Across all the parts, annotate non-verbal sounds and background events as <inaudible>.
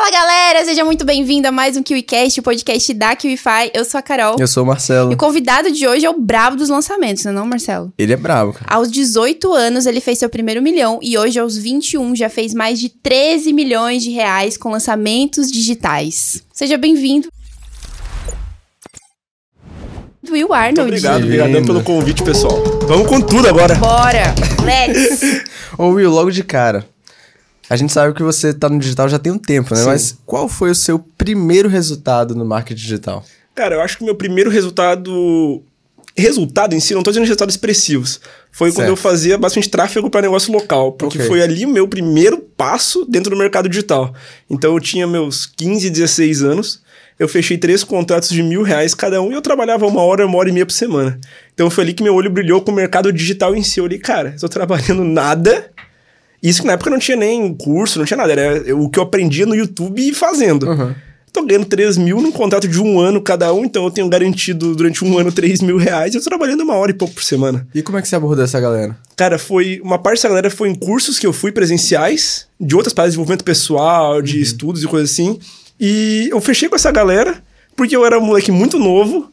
Fala galera, seja muito bem-vindo a mais um KiwiCast, o podcast da KiwiFi. Eu sou a Carol. Eu sou o Marcelo. E o convidado de hoje é o brabo dos lançamentos, não é não, Marcelo? Ele é brabo, cara. Aos 18 anos ele fez seu primeiro milhão e hoje aos 21 já fez mais de 13 milhões de reais com lançamentos digitais. Seja bem-vindo. Will Arnold. Muito obrigado, obrigadão pelo convite, pessoal. Vamos com tudo agora. Bora, let's! <laughs> Ô Will, logo de cara, a gente sabe que você tá no digital já tem um tempo, né? Sim. Mas qual foi o seu primeiro resultado no marketing digital? Cara, eu acho que o meu primeiro resultado. Resultado em si, não tô dizendo resultados expressivos. Foi quando Certo. eu fazia bastante tráfego para negócio local. Porque Ok. foi ali o meu primeiro passo dentro do mercado digital. Então eu tinha meus 15, 16 anos. Eu fechei três contratos de mil reais cada um e eu trabalhava uma hora, uma hora e meia por semana. Então foi ali que meu olho brilhou com o mercado digital em si. Eu olhei, cara, eu tô trabalhando nada. Isso que na época não tinha nem curso, não tinha nada. Era o que eu aprendia no YouTube e fazendo. Uhum. Tô ganhando 3 mil num contrato de um ano cada um, então eu tenho garantido durante um ano 3 mil reais. Eu tô trabalhando uma hora e pouco por semana. E como é que você abordou essa galera? Cara, foi. Uma parte dessa galera foi em cursos que eu fui presenciais, de outras partes de desenvolvimento pessoal, de estudos e coisas assim. E eu fechei com essa galera, porque eu era um moleque muito novo.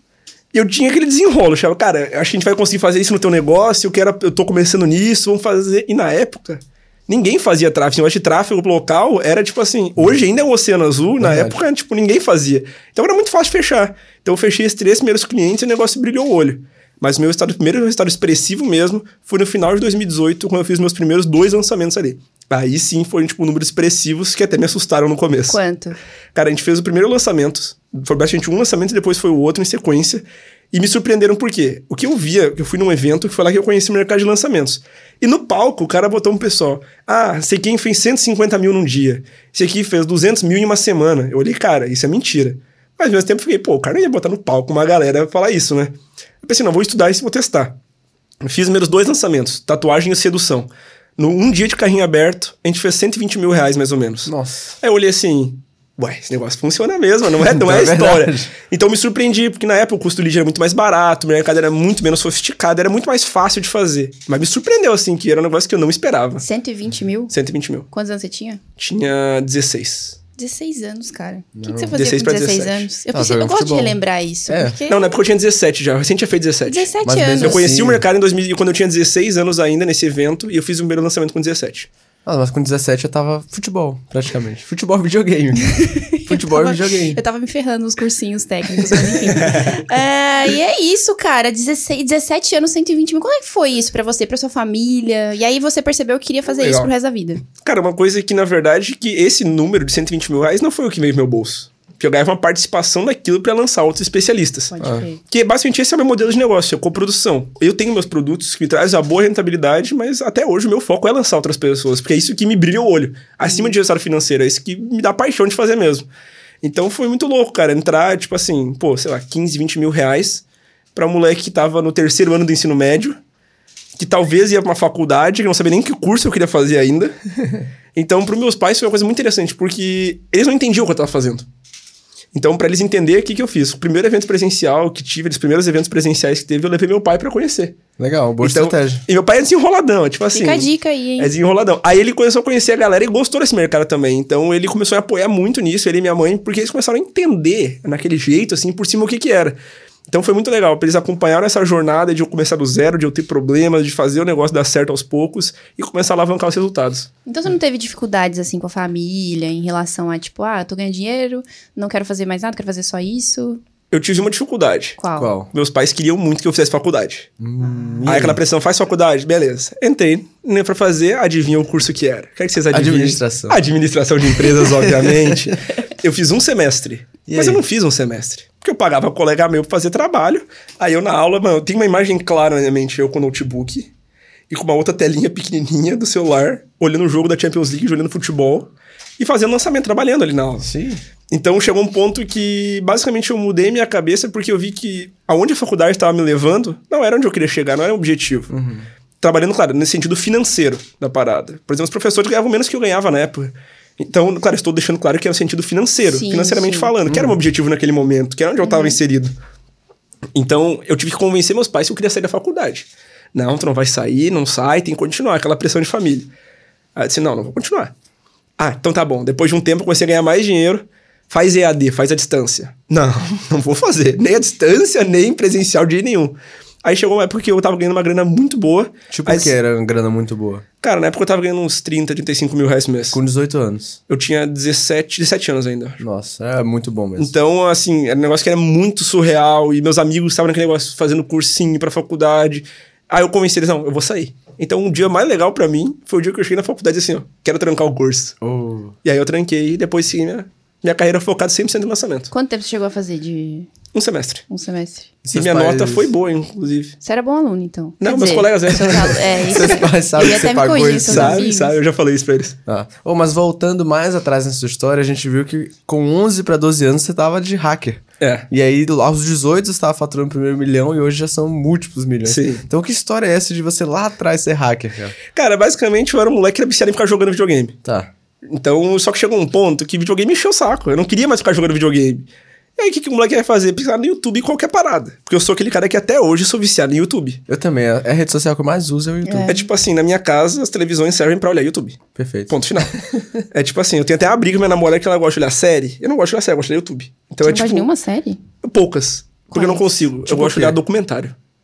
E eu tinha aquele desenrolo. Eu achava, cara, acho que a gente vai conseguir fazer isso no teu negócio, eu, quero, eu tô começando nisso, vamos fazer. E na época, ninguém fazia tráfego. Eu acho que tráfego local era tipo assim. Hoje ainda é um oceano azul, na Verdade. época, tipo, ninguém fazia. Então era muito fácil fechar. Então eu fechei esses três primeiros clientes e o negócio brilhou o olho. Mas o meu estado, primeiro resultado expressivo mesmo foi no final de 2018, quando eu fiz meus primeiros dois lançamentos ali. Aí sim foram, tipo, números expressivos que até me assustaram no começo. Quanto? Cara, a gente fez o primeiro lançamento, foi basicamente um lançamento e depois foi o outro em sequência. E me surpreenderam por quê? O que eu via, eu fui num evento que foi lá que eu conheci o mercado de lançamentos. E no palco, o cara botou um pessoal. Ah, sei quem fez 150 mil num dia. Esse aqui fez 200 mil em uma semana. Eu olhei, cara, isso é mentira. Mas ao mesmo tempo eu fiquei, pô, o cara não ia botar no palco uma galera falar isso, né? Eu pensei, não, vou estudar isso e vou testar. Eu fiz meus dois lançamentos, tatuagem e sedução. No um dia de carrinho aberto, a gente fez 120 mil reais, mais ou menos. Nossa. Aí eu olhei assim, ué, esse negócio funciona mesmo, não é, não <laughs> é É história. verdade. Então me surpreendi, porque na época o custo lead era muito mais barato, o mercado era muito menos sofisticado, era muito mais fácil de fazer. Mas me surpreendeu, assim, que era um negócio que eu não esperava. 120 mil? 120 mil. Quantos anos você tinha? Tinha 16. 16 anos, cara. O que, que você fazia 16 com pra 16 17. anos? Eu, Ah, pensei- eu gosto de relembrar isso. É. Porque Não, na época eu tinha 17 já, eu recente tinha feito 17. 17 Mas anos. Eu conheci Sim. o mercado em 2000, quando eu tinha 16 anos ainda, nesse evento, e eu fiz o primeiro lançamento com 17. Ah, mas com 17 eu tava futebol, praticamente. Futebol videogame. <laughs> futebol tava- videogame. Eu tava me ferrando nos cursinhos técnicos, mas enfim. <laughs> É, e é isso, cara. 16, 17 anos, 120 mil. Como é que foi isso pra você, pra sua família? E aí você percebeu que queria fazer isso Legal. pro resto da vida. Cara, uma coisa que, na verdade, que esse número de 120 mil reais não foi o que veio do meu bolso. Porque eu ganhava uma participação daquilo pra lançar outros especialistas. Pode Ah. Que basicamente esse é o meu modelo de negócio, é coprodução. Eu tenho meus produtos que me trazem uma boa rentabilidade, mas até hoje o meu foco é lançar outras pessoas, porque é isso que me brilha o olho. Acima de resultado financeiro, é isso que me dá paixão de fazer mesmo. Então foi muito louco, cara, entrar, tipo assim, pô, sei lá, 15, 20 mil reais pra um moleque que tava no terceiro ano do ensino médio, que talvez ia pra uma faculdade, que não sabia nem que curso eu queria fazer ainda. <laughs> então, pros meus pais foi uma coisa muito interessante, porque eles não entendiam o que eu tava fazendo. Então, pra eles entenderem, o que, que eu fiz? O primeiro evento presencial que tive, os primeiros eventos presenciais que teve, eu levei meu pai pra conhecer. Legal, boa Então, estratégia. E meu pai é desenroladão, é tipo assim. Fica a dica aí, hein? É desenroladão. Aí ele começou a conhecer a galera e gostou desse mercado também. Então ele começou a apoiar muito nisso, ele e minha mãe, porque eles começaram a entender naquele jeito, assim, por cima o que que era. Então foi muito legal, eles acompanharam essa jornada de eu começar do zero, de eu ter problemas, de fazer o negócio dar certo aos poucos e começar a alavancar os resultados. Então você não teve dificuldades assim com a família em relação a tipo, ah, tô ganhando dinheiro, não quero fazer mais nada, quero fazer só isso? Eu tive uma dificuldade. Qual? Qual? Meus pais queriam muito que eu fizesse faculdade. Hum, e Aí aí? aquela pressão, faz faculdade? Beleza. Entrei, nem pra fazer, adivinha o curso que era. Quer que vocês adivinhem? Administração. Administração de empresas, obviamente. <laughs> Eu fiz um semestre. E mas aí? eu não fiz um semestre. Porque eu pagava colega meu pra fazer trabalho. Aí eu na aula, mano, eu tenho uma imagem clara na minha mente, eu com o notebook. E com uma outra telinha pequenininha do celular, olhando o jogo da Champions League, olhando futebol. E fazendo lançamento, trabalhando ali na aula. Sim. Então chegou um ponto que basicamente eu mudei minha cabeça porque eu vi que aonde a faculdade estava me levando não era onde eu queria chegar, não era o objetivo. Trabalhando, claro, nesse sentido financeiro da parada. Por exemplo, os professores ganhavam menos que eu ganhava na época. Então, claro, estou deixando claro que era no sentido financeiro, Sim, financeiramente sim. falando, que era um objetivo naquele momento, que era onde eu estava inserido. Então, eu tive que convencer meus pais que eu queria sair da faculdade. Não, tu não vai sair, não sai, tem que continuar, aquela pressão de família. Aí eu disse, não, não vou continuar. Ah, então tá bom. Depois de um tempo eu comecei a ganhar mais dinheiro. Faz EAD, faz a distância. Não, <laughs> não vou fazer. Nem a distância, nem presencial de jeito nenhum. Aí chegou uma época que eu tava ganhando uma grana muito boa. Tipo mas, que era uma grana muito boa. Cara, na época eu tava ganhando uns 30, 35 mil reais por mês. Com 18 anos. Eu tinha 17, 17 anos ainda. Nossa, é muito bom mesmo. Então, assim, era um negócio que era muito surreal. E meus amigos estavam naquele negócio fazendo cursinho pra faculdade. Aí eu convenci eles, não, eu vou sair. Então, um dia mais legal pra mim foi o dia que eu cheguei na faculdade assim, ó, quero trancar o curso. Oh. E aí eu tranquei e depois segui minha, minha carreira focada 100% no lançamento. Quanto tempo você chegou a fazer de Um semestre. um semestre? E Seus minha pais- nota foi boa, inclusive. Você era bom aluno, então. Não, Quer meus colegas eram. seus alu- É, <laughs> isso. Seus pais sabem que você pagou isso, seus Sabe, sabe? Eu já falei isso pra eles. Ah. Oh, mas voltando mais atrás nessa sua história, a gente viu que com 11 pra 12 anos você tava de hacker. É. E aí, aos 18, você tava faturando o primeiro milhão e hoje já são múltiplos milhões. Sim. Então, que história é essa de você lá atrás ser hacker, cara? Cara, basicamente eu era um moleque que era viciado em ficar jogando videogame. Tá. Então, só que chegou um ponto que videogame encheu o saco. Eu não queria mais ficar jogando videogame. E aí, o que, que o moleque vai fazer? Pensar no YouTube em qualquer parada. Porque eu sou aquele cara que até hoje sou viciado em YouTube. Eu também. É a rede social que eu mais uso é o YouTube. É, tipo assim, na minha casa, as televisões servem pra olhar YouTube. Perfeito. Ponto final. <laughs> é tipo assim, eu tenho até uma briga com minha namorada que ela gosta de olhar série. Eu não gosto de olhar série, eu gosto de olhar YouTube. Então Você é não tipo. gosta de nenhuma série? Poucas. Porque eu não Quais? consigo. Tipo eu gosto de olhar quê?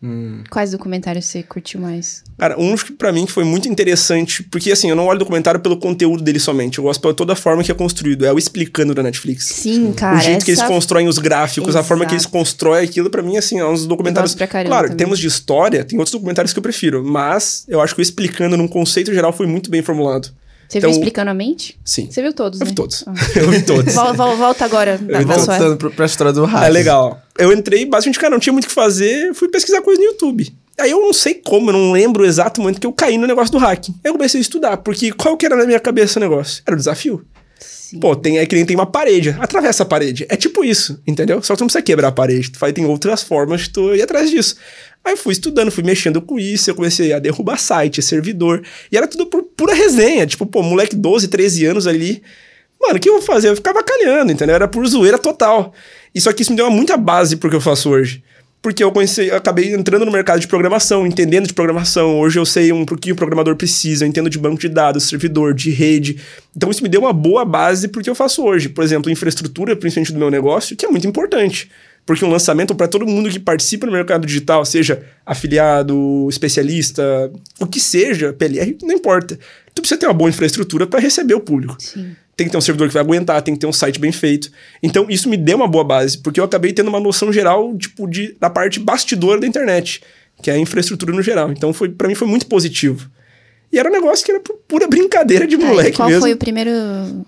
Documentário. Quais documentários você curtiu mais? Cara, um que pra mim que foi muito interessante, porque assim, eu não olho documentário pelo conteúdo dele somente, eu gosto pela toda a forma que é construído, é o explicando da Netflix. Sim, cara. o jeito que eles essa- constroem os gráficos, a forma que eles Exato. constroem aquilo, pra mim, assim, é uns documentários. gosto pra caramba claro, em também. termos de história, tem outros documentários que eu prefiro, mas eu acho que o explicando num conceito geral foi muito bem formulado. Você Então- viu explicando a mente? Sim. Você viu todos, Eu né? vi todos. Ah. <laughs> eu vi todos. Vol- vol- volta agora na, Eu sua... voltando pro- pra história do hacker. É legal. Eu entrei, basicamente, cara, não tinha muito o que fazer, fui pesquisar coisa no YouTube. Aí eu não sei como, eu não lembro o exato momento que eu caí no negócio do hacking. Aí eu comecei a estudar, porque qual que era na minha cabeça o negócio? Era o desafio. Sim. Pô, tem, é que nem tem uma parede, atravessa a parede. É tipo isso, entendeu? Só que tu não precisa quebrar a parede, tu vai, tem outras formas de tu ir atrás disso. Aí eu fui estudando, fui mexendo com isso, eu comecei a derrubar site, servidor, e era tudo por pura resenha, tipo, pô, moleque 12, 13 anos ali, mano, o que eu vou fazer? Eu ficava calhando, entendeu? Era por zoeira total. E só que isso me deu muita base pro que eu faço hoje. Porque eu comecei, eu acabei entrando no mercado de programação, entendendo de programação. Hoje eu sei um pouquinho o programador precisa, eu entendo de banco de dados, servidor, de rede. Então isso me deu uma boa base porque eu faço hoje. Por exemplo, infraestrutura, principalmente do meu negócio, que é muito importante. Porque um lançamento para todo mundo que participa no mercado digital, seja afiliado, especialista, o que seja, PLR, não importa. Tu precisa ter uma boa infraestrutura para receber o público. Sim. Tem que ter um servidor que vai aguentar, tem que ter um site bem feito. Então, isso me deu uma boa base, porque eu acabei tendo uma noção geral, tipo, de, da parte bastidora da internet, que é a infraestrutura no geral. Então, foi para mim foi muito positivo. E era um negócio que era pu- pura brincadeira de Tá, e moleque qual mesmo. foi o primeiro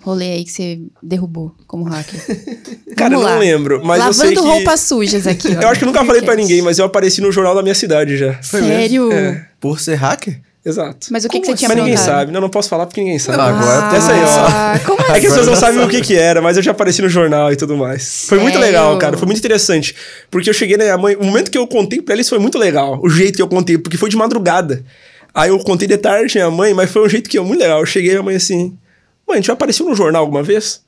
rolê aí que você derrubou como hacker? <laughs> Cara, eu não lembro, mas eu Lavando sei que... roupas sujas aqui. ó. <laughs> Eu acho que eu nunca falei pra Podcast. ninguém, mas eu apareci no jornal da minha cidade já. Sério? É. Por ser hacker? Exato. Mas o que, que você tinha Mas ninguém sabe. Não, não posso falar porque ninguém sabe. Não, agora Essa aí, ó. Ah, como É que as pessoas não sabem o que que era, mas eu já apareci no jornal e tudo mais. Foi muito Sério? legal, cara. Foi muito interessante. Porque eu cheguei na minha mãe... O momento que eu contei pra eles foi muito legal. O jeito que eu contei, porque foi de madrugada. Aí eu contei de tarde minha mãe, mas foi um jeito que eu muito legal. Eu cheguei e minha mãe assim... Mãe, a gente já apareceu no jornal alguma vez?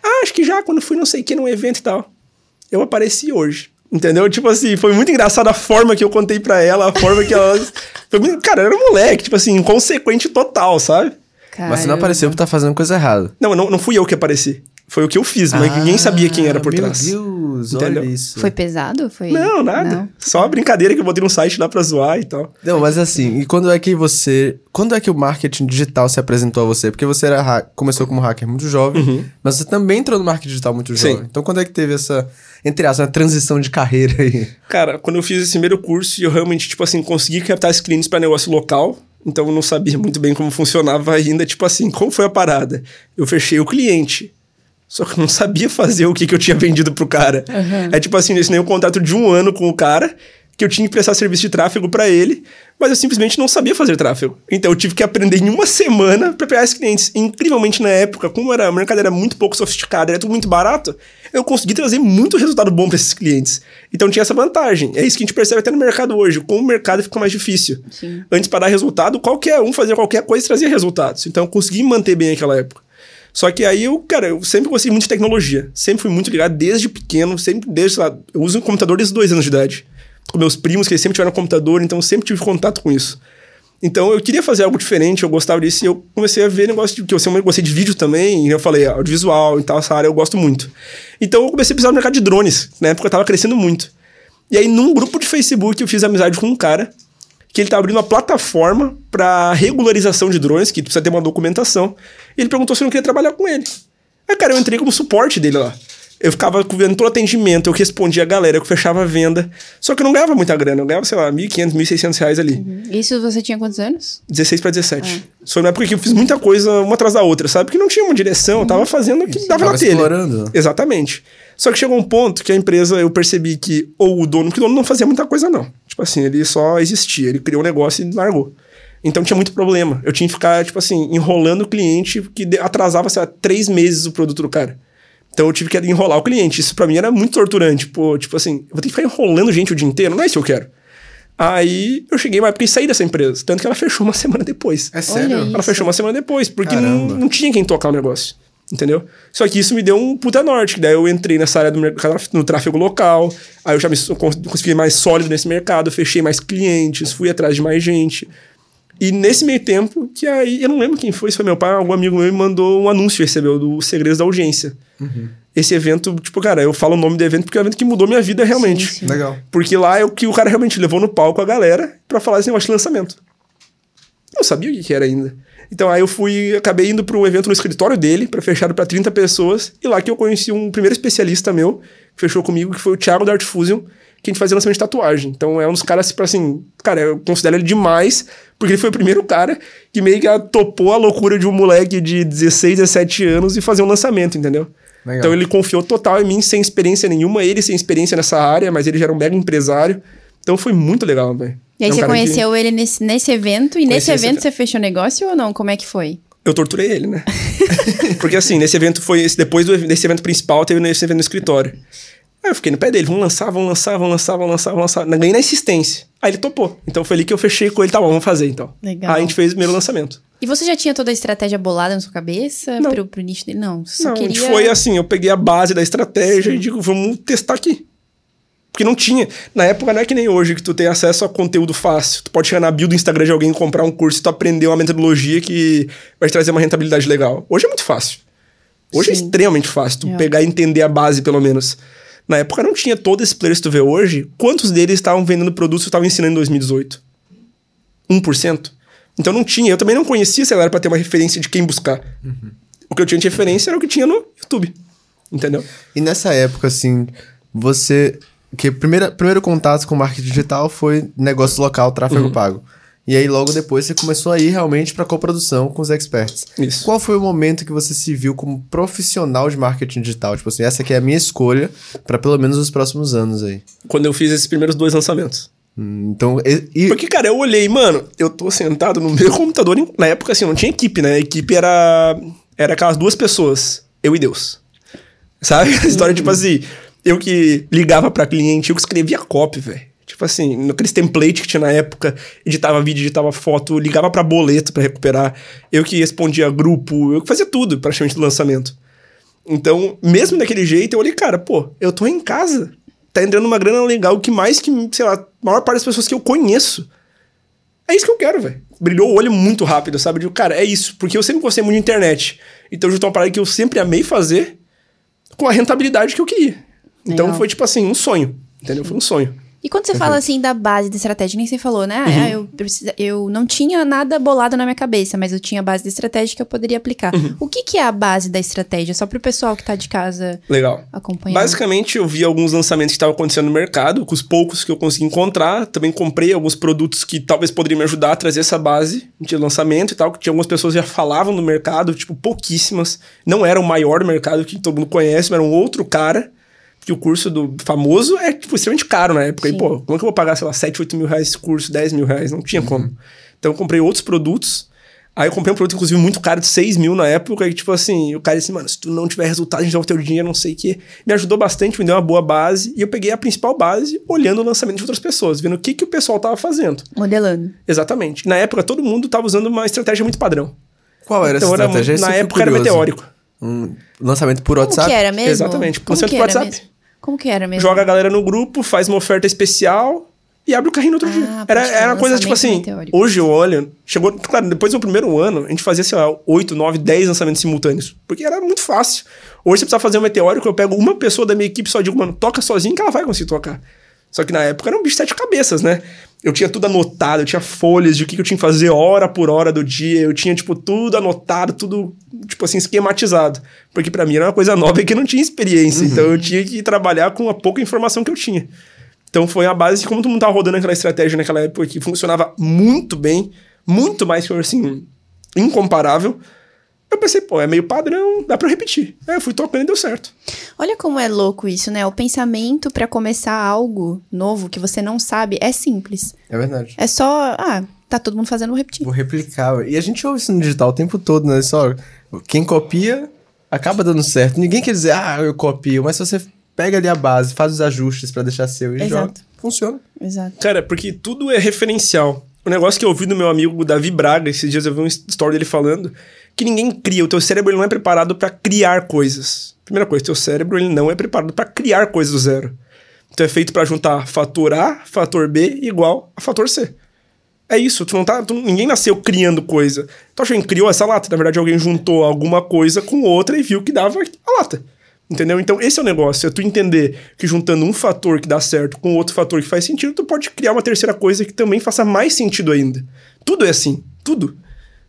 Ah, acho que já, quando fui não sei o que, num evento e tal. Eu apareci hoje. Entendeu? Tipo assim, foi muito engraçado a forma que eu contei pra ela, a forma que ela... <laughs> Foi muito... Cara, eu era um moleque, tipo assim, inconsequente total, sabe? Mas você não Caramba. apareceu por estar fazendo coisa errada. Não, não, não fui eu que apareci. Foi o que eu fiz, mas ninguém sabia quem era por Ah, meu trás. Deus, Entendeu? olha isso. Foi pesado? Foi... Não, nada. Não. Só uma brincadeira que eu botei no site lá pra zoar e tal. Não, mas assim, e quando é que você. Quando é que o marketing digital se apresentou a você? Porque você era ha- começou como hacker muito jovem, mas você também entrou no marketing digital muito Uhum. Sim. jovem. Então quando é que teve essa, entre aspas, uma transição de carreira aí? Cara, quando eu fiz esse primeiro curso, eu realmente, tipo assim, consegui captar esses clientes pra negócio local. Então eu não sabia muito bem como funcionava ainda. Tipo assim, como foi a parada? Eu fechei o cliente. Só que eu não sabia fazer o que, que eu tinha vendido pro cara. É tipo assim, eu assinei um contrato de um ano com o cara, que eu tinha que prestar serviço de tráfego pra ele, mas eu simplesmente não sabia fazer tráfego. Então eu tive que aprender em uma semana pra pegar esses clientes. E, incrivelmente na época, como era, o mercado era muito pouco sofisticado, era tudo muito barato, eu consegui trazer muito resultado bom pra esses clientes. Então tinha essa vantagem. É isso que a gente percebe até no mercado hoje, como o mercado fica mais difícil. Sim. Antes, para dar resultado, qualquer um fazia qualquer coisa e trazia resultados. Então eu consegui manter bem aquela época. Só que aí eu, cara, eu sempre gostei muito de tecnologia. Sempre fui muito ligado desde pequeno, sempre desde lá. Eu uso um computador desde dois anos de idade. Com meus primos, que eles sempre tiveram computador, então eu sempre tive contato com isso. Então eu queria fazer algo diferente, eu gostava disso e eu comecei a ver negócio de que eu sempre gostei de vídeo também, e eu falei, audiovisual e tal, essa área eu gosto muito. Então eu comecei a precisar do mercado de drones, na época eu tava crescendo muito. E aí num grupo de Facebook eu fiz amizade com um cara que ele tá abrindo uma plataforma para regularização de drones, que precisa ter uma documentação. E ele perguntou se eu não queria trabalhar com ele. Aí, cara, eu entrei como suporte dele lá. Eu ficava vendo todo atendimento, eu respondia a galera, eu fechava a venda. Só que eu não ganhava muita grana, eu ganhava, sei lá, 1.500, 1.600 reais ali. Uhum. Isso você tinha quantos anos? 16 para 17. Foi na época que eu fiz muita coisa uma atrás da outra, sabe? Porque não tinha uma direção, eu tava fazendo o que dava na telha. explorando. Exatamente. Só que chegou um ponto que a empresa, eu percebi que, ou o dono, porque o dono não fazia muita coisa, não. Tipo assim, ele só existia, ele criou um negócio e largou. Então tinha muito problema. Eu tinha que ficar, tipo assim, enrolando o cliente, que atrasava, sei lá, três meses o produto do cara. Então eu tive que enrolar o cliente. Isso pra mim era muito torturante. Pô, tipo assim, eu vou ter que ficar enrolando gente o dia inteiro, não é isso que eu quero. Aí eu cheguei uma época e saí dessa empresa. Tanto que ela fechou uma <laughs> semana depois. É sério? aí. Ela Isso. fechou uma semana depois, porque não, não tinha quem tocar o negócio. Entendeu? Só que isso me deu um puta norte. que Daí eu entrei nessa área do mercado, no tráfego local. Aí eu já me eu cons- consegui mais sólido nesse mercado, fechei mais clientes, fui atrás de mais gente. E nesse meio tempo, que aí, eu não lembro quem foi, se foi meu pai, algum amigo meu me mandou um anúncio, recebeu, do Segredos da Audiência. Esse evento, tipo, cara, eu falo o nome do evento porque é um evento que mudou minha vida realmente. Sim, sim. Legal. Porque lá é o que o cara realmente levou no palco a galera pra falar esse negócio de lançamento. Eu não sabia o que, que era ainda. Então aí eu fui, acabei indo para um evento no escritório dele, para fechado para 30 pessoas, e lá que eu conheci um primeiro especialista meu, que fechou comigo, que foi o Thiago da Art Fusion, que a gente fazia lançamento de tatuagem. Então é um dos caras, tipo assim, cara, eu considero ele demais, porque ele foi o primeiro cara que meio que topou a loucura de um moleque de 16, 17 anos e fazer um lançamento, entendeu? Legal. Então ele confiou total em mim, sem experiência nenhuma, ele sem experiência nessa área, mas ele já era um mega empresário. Então foi muito legal, velho. E aí É um você cara que- conheceu ele nesse, nesse evento, e nesse Conheci esse evento você fechou negócio ou não? Como é que foi? Eu torturei ele, né? <laughs> Porque assim, nesse evento foi. esse- Depois do, desse evento principal, teve esse evento no escritório. Aí eu fiquei no pé dele, vamos lançar, vamos lançar, vamos lançar, vamos lançar, vamos lançar. Ganhei na insistência. Aí ele topou. Então foi ali que eu fechei com ele, tá bom, vamos fazer então. Legal. Aí a gente fez o primeiro lançamento. E você já tinha toda a estratégia bolada na sua cabeça Não. pro, pro nicho dele? Não, só Não, a gente queria... foi assim, eu peguei a base da estratégia e digo, vamos testar aqui. Porque não tinha. Na época não é que nem hoje, que tu tem acesso a conteúdo fácil. Tu pode chegar na bio do Instagram de alguém e comprar um curso e tu aprender uma metodologia que vai te trazer uma rentabilidade legal. Hoje é muito fácil. Hoje é Sim. extremamente fácil tu É. pegar e entender a base, pelo menos. Na época não tinha todos esses players que tu vê hoje. Quantos deles estavam vendendo produtos que estavam ensinando em 2018? 1%? Então não tinha. Eu também não conhecia essa galera pra ter uma referência de quem buscar. O que eu tinha de referência era o que tinha no YouTube. Entendeu? E nessa época, assim, você. Que primeira, primeiro contato com marketing digital foi negócio local, tráfego pago. E aí, logo depois, você começou a ir realmente pra coprodução com os experts. Isso. Qual foi o momento que você se viu como profissional de marketing digital? Tipo assim, essa aqui é a minha escolha pra pelo menos os próximos anos aí. Quando eu fiz esses primeiros dois lançamentos. Hum, Então, e, e- Porque, cara, eu olhei, mano, eu tô sentado no <laughs> meu computador. Na época, assim, não tinha equipe, né? A equipe era. Era aquelas duas pessoas, eu e Deus. Sabe? <laughs> A história, tipo assim, eu que ligava pra cliente, eu que escrevia copy, velho. Tipo assim, naqueles template que tinha na época, editava vídeo, editava foto, ligava pra boleto pra recuperar. Eu que respondia grupo, eu que fazia tudo praticamente do lançamento. Então, mesmo daquele jeito, eu olhei, cara, pô, eu tô em casa. Tá entrando uma grana legal que mais que, sei lá, a maior parte das pessoas que eu conheço. É isso que eu quero, velho. Brilhou o olho muito rápido, sabe? Digo, cara, é isso. Porque eu sempre gostei muito de internet. Então, juntou uma parada que eu sempre amei fazer com a rentabilidade que eu queria. Então, Legal. foi tipo assim, um sonho. Entendeu? Foi um sonho. E quando você fala assim da base da estratégia, nem você falou, né? Uhum. Ah, eu, precisa, eu não tinha nada bolado na minha cabeça, mas eu tinha a base da estratégia que eu poderia aplicar. Uhum. O que, que é a base da estratégia? Só pro pessoal que tá de casa Legal. acompanhando. Basicamente, eu vi alguns lançamentos que estavam acontecendo no mercado, com os poucos que eu consegui encontrar. Também comprei alguns produtos que talvez poderiam me ajudar a trazer essa base de lançamento e tal, que tinha algumas pessoas que já falavam no mercado, tipo, pouquíssimas. Não era o maior mercado que todo mundo conhece, mas era um outro cara. Que o curso do famoso é, tipo, extremamente caro na época. Sim. E, pô, como é que eu vou pagar, sei lá, 7, 8 mil reais esse curso, 10 mil reais? Não tinha como. Então, eu comprei outros produtos. Aí eu comprei um produto, inclusive, muito caro, de 6 mil na época, e tipo assim, o cara disse, mano, se tu não tiver resultado, a gente dá o teu dinheiro, não sei o quê. Me ajudou bastante, me deu uma boa base, e eu peguei a principal base olhando o lançamento de outras pessoas, vendo o que, que o pessoal tava fazendo. Modelando. Exatamente. Na época, todo mundo tava usando uma estratégia muito padrão. qual era então, essa era, estratégia? Isso na época era curioso. meteórico. Um lançamento por Como WhatsApp? que era mesmo? Exatamente, Como lançamento que por era WhatsApp. mesmo? Como que era mesmo? Joga a galera no grupo, faz uma oferta especial, e abre o carrinho no outro Ah, dia. Era, era uma coisa tipo assim, meteórico. hoje eu olho, chegou, claro, depois do primeiro ano, a gente fazia, sei lá, 8, 9, 10 lançamentos simultâneos, porque era muito fácil. Hoje você precisa fazer um meteórico, eu pego uma pessoa da minha equipe só digo, mano, toca sozinho que ela vai conseguir tocar. Só que na época era um bicho de sete cabeças, né? Eu tinha tudo anotado, eu tinha folhas de o que que eu tinha que fazer hora por hora do dia, eu tinha, tipo, tudo anotado, tudo, tipo assim, esquematizado. Porque pra mim era uma coisa nova e que eu não tinha experiência, então eu tinha que trabalhar com a pouca informação que eu tinha. Então foi a base de como todo mundo tava rodando aquela estratégia naquela época que funcionava muito bem, muito mais que assim, incomparável. Eu pensei, pô, é meio padrão, dá pra eu repetir. Aí eu fui tocando e deu certo. Olha como é louco isso, né? O pensamento pra começar algo novo que você não sabe é simples. É verdade. É só, ah, tá todo mundo fazendo, vou repetir. Vou replicar. E a gente ouve isso no digital o tempo todo, né? Só quem copia acaba dando certo. Ninguém quer dizer, ah, eu copio, mas se você pega ali a base, faz os ajustes pra deixar seu e Exato. joga, funciona. Exato. Cara, porque tudo é referencial. O negócio que eu ouvi do meu amigo Davi Braga, esses dias eu vi um story dele falando que ninguém cria, o teu cérebro ele não é preparado pra criar coisas. Primeira coisa, teu cérebro ele não é preparado pra criar coisas do zero. Então é feito pra juntar fator A, fator B igual a fator C. É isso, tu não tá, tu- ninguém nasceu criando coisa. Tu acha que criou essa lata? Na verdade, alguém juntou alguma coisa com outra e viu que dava a lata. Entendeu? Então, esse é o negócio. É tu entender que juntando um fator que dá certo com outro fator que faz sentido, tu pode criar uma terceira coisa que também faça mais sentido ainda. Tudo é assim. Tudo.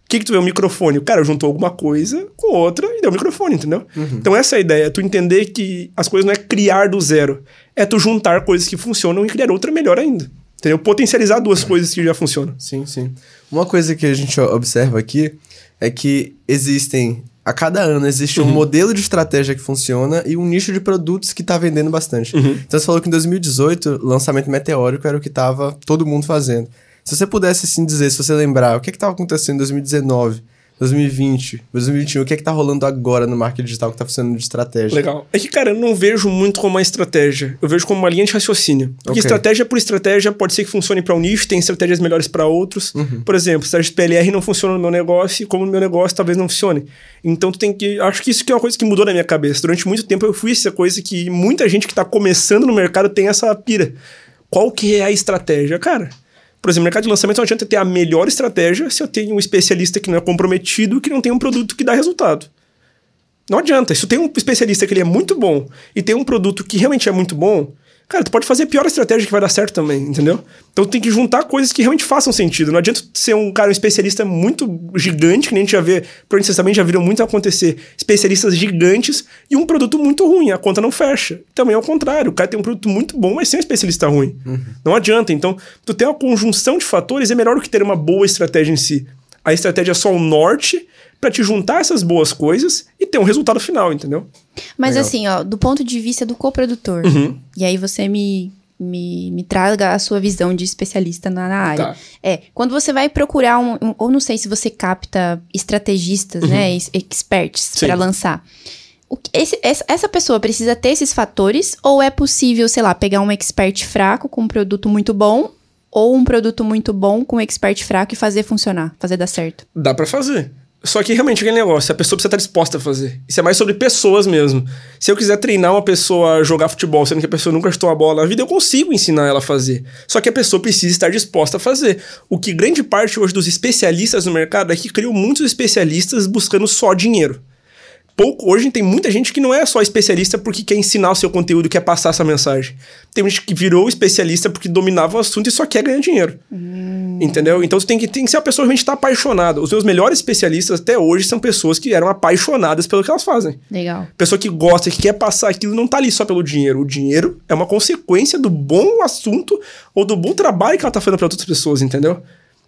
O que, que tu vê? Um microfone. O cara juntou alguma coisa com outra e deu um microfone, entendeu? Então, essa é a ideia. É tu entender que as coisas não é criar do zero. É tu juntar coisas que funcionam e criar outra melhor ainda. Entendeu? Potencializar duas coisas que já funcionam. Sim, sim. Uma coisa que a gente observa aqui é que existem. A cada ano existe um modelo de estratégia que funciona e um nicho de produtos que tá vendendo bastante. Então você falou que em 2018, lançamento meteórico era o que tava todo mundo fazendo. Se você pudesse assim dizer, se você lembrar, o que que tava acontecendo em 2019, 2020, 2021, o que que tá rolando agora no marketing digital que tá funcionando de estratégia? Legal. É que, cara, eu não vejo muito como uma estratégia. Eu vejo como uma linha de raciocínio. Porque Ok. estratégia por estratégia pode ser que funcione para um nicho, tem estratégias melhores para outros. Por exemplo, estratégia de PLR não funciona no meu negócio e como no meu negócio talvez não funcione. Então tu tem que. Acho que isso que é uma coisa que mudou na minha cabeça. Durante muito tempo eu fui essa coisa que muita gente que tá começando no mercado tem essa pira. Qual que é a estratégia? Cara. Por exemplo, mercado de lançamento não adianta ter a melhor estratégia se eu tenho um especialista que não é comprometido, que não tem um produto que dá resultado. Não adianta. Se tu tem um especialista que ele é muito bom e tem um produto que realmente é muito bom, cara, tu pode fazer a pior estratégia que vai dar certo também, entendeu? Então tu tem que juntar coisas que realmente façam sentido. Não adianta ser um cara, um especialista muito gigante, que nem a gente já vê, provavelmente vocês também já viram muito acontecer, especialistas gigantes e um produto muito ruim, a conta não fecha. Também é o contrário, o cara tem um produto muito bom, mas sem um especialista ruim. Não adianta. Então, tu ter uma conjunção de fatores é melhor do que ter uma boa estratégia em si. A estratégia é só o norte pra te juntar essas boas coisas e ter um resultado final, entendeu? Mas Legal. assim, ó, do ponto de vista do coprodutor, Uhum. e aí você me, me, me traga a sua visão de especialista na, na área. Tá. É, quando você vai procurar um, um- ou não sei se você capta estrategistas, né, experts Uhum. Sim. para lançar. O que- esse- essa, essa pessoa precisa ter esses fatores ou é possível, sei lá, pegar um expert fraco com um produto muito bom ou um produto muito bom com um expert fraco e fazer funcionar, fazer dar certo? Dá pra fazer. Só que realmente aquele negócio, a pessoa precisa estar disposta a fazer. Isso é mais sobre pessoas mesmo. Se eu quiser treinar uma pessoa a jogar futebol, sendo que a pessoa nunca chutou a bola na vida, eu consigo ensinar ela a fazer. Só que a pessoa precisa estar disposta a fazer. O que grande parte hoje dos especialistas no mercado é que criam muitos especialistas buscando só dinheiro. Pouco, hoje tem muita gente que não é só especialista porque quer ensinar o seu conteúdo, quer passar essa mensagem. Tem gente que virou especialista porque dominava o assunto e só quer ganhar dinheiro. Entendeu? Então tu tem que, tem que ser uma pessoa que realmente tá apaixonada. Os meus melhores especialistas até hoje são pessoas que eram apaixonadas pelo que elas fazem. Legal. Pessoa que gosta, que quer passar aquilo, não tá ali só pelo dinheiro. O dinheiro é uma consequência do bom assunto ou do bom trabalho que ela tá fazendo para outras pessoas, entendeu?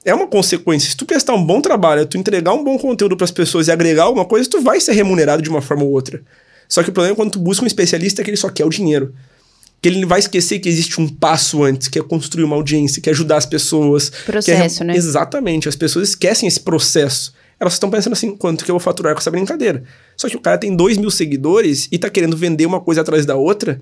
É uma consequência. Se tu prestar um bom trabalho, tu entregar um bom conteúdo para as pessoas e agregar alguma coisa, tu vai ser remunerado de uma forma ou outra. Só que o problema é quando tu busca um especialista é que ele só quer o dinheiro. Que ele vai esquecer que existe um passo antes, que é construir uma audiência, que é ajudar as pessoas. Processo, que é... né? Exatamente. As pessoas esquecem esse processo. Elas estão pensando assim, quanto que eu vou faturar com essa brincadeira? Só que o cara tem dois mil seguidores e tá querendo vender uma coisa atrás da outra,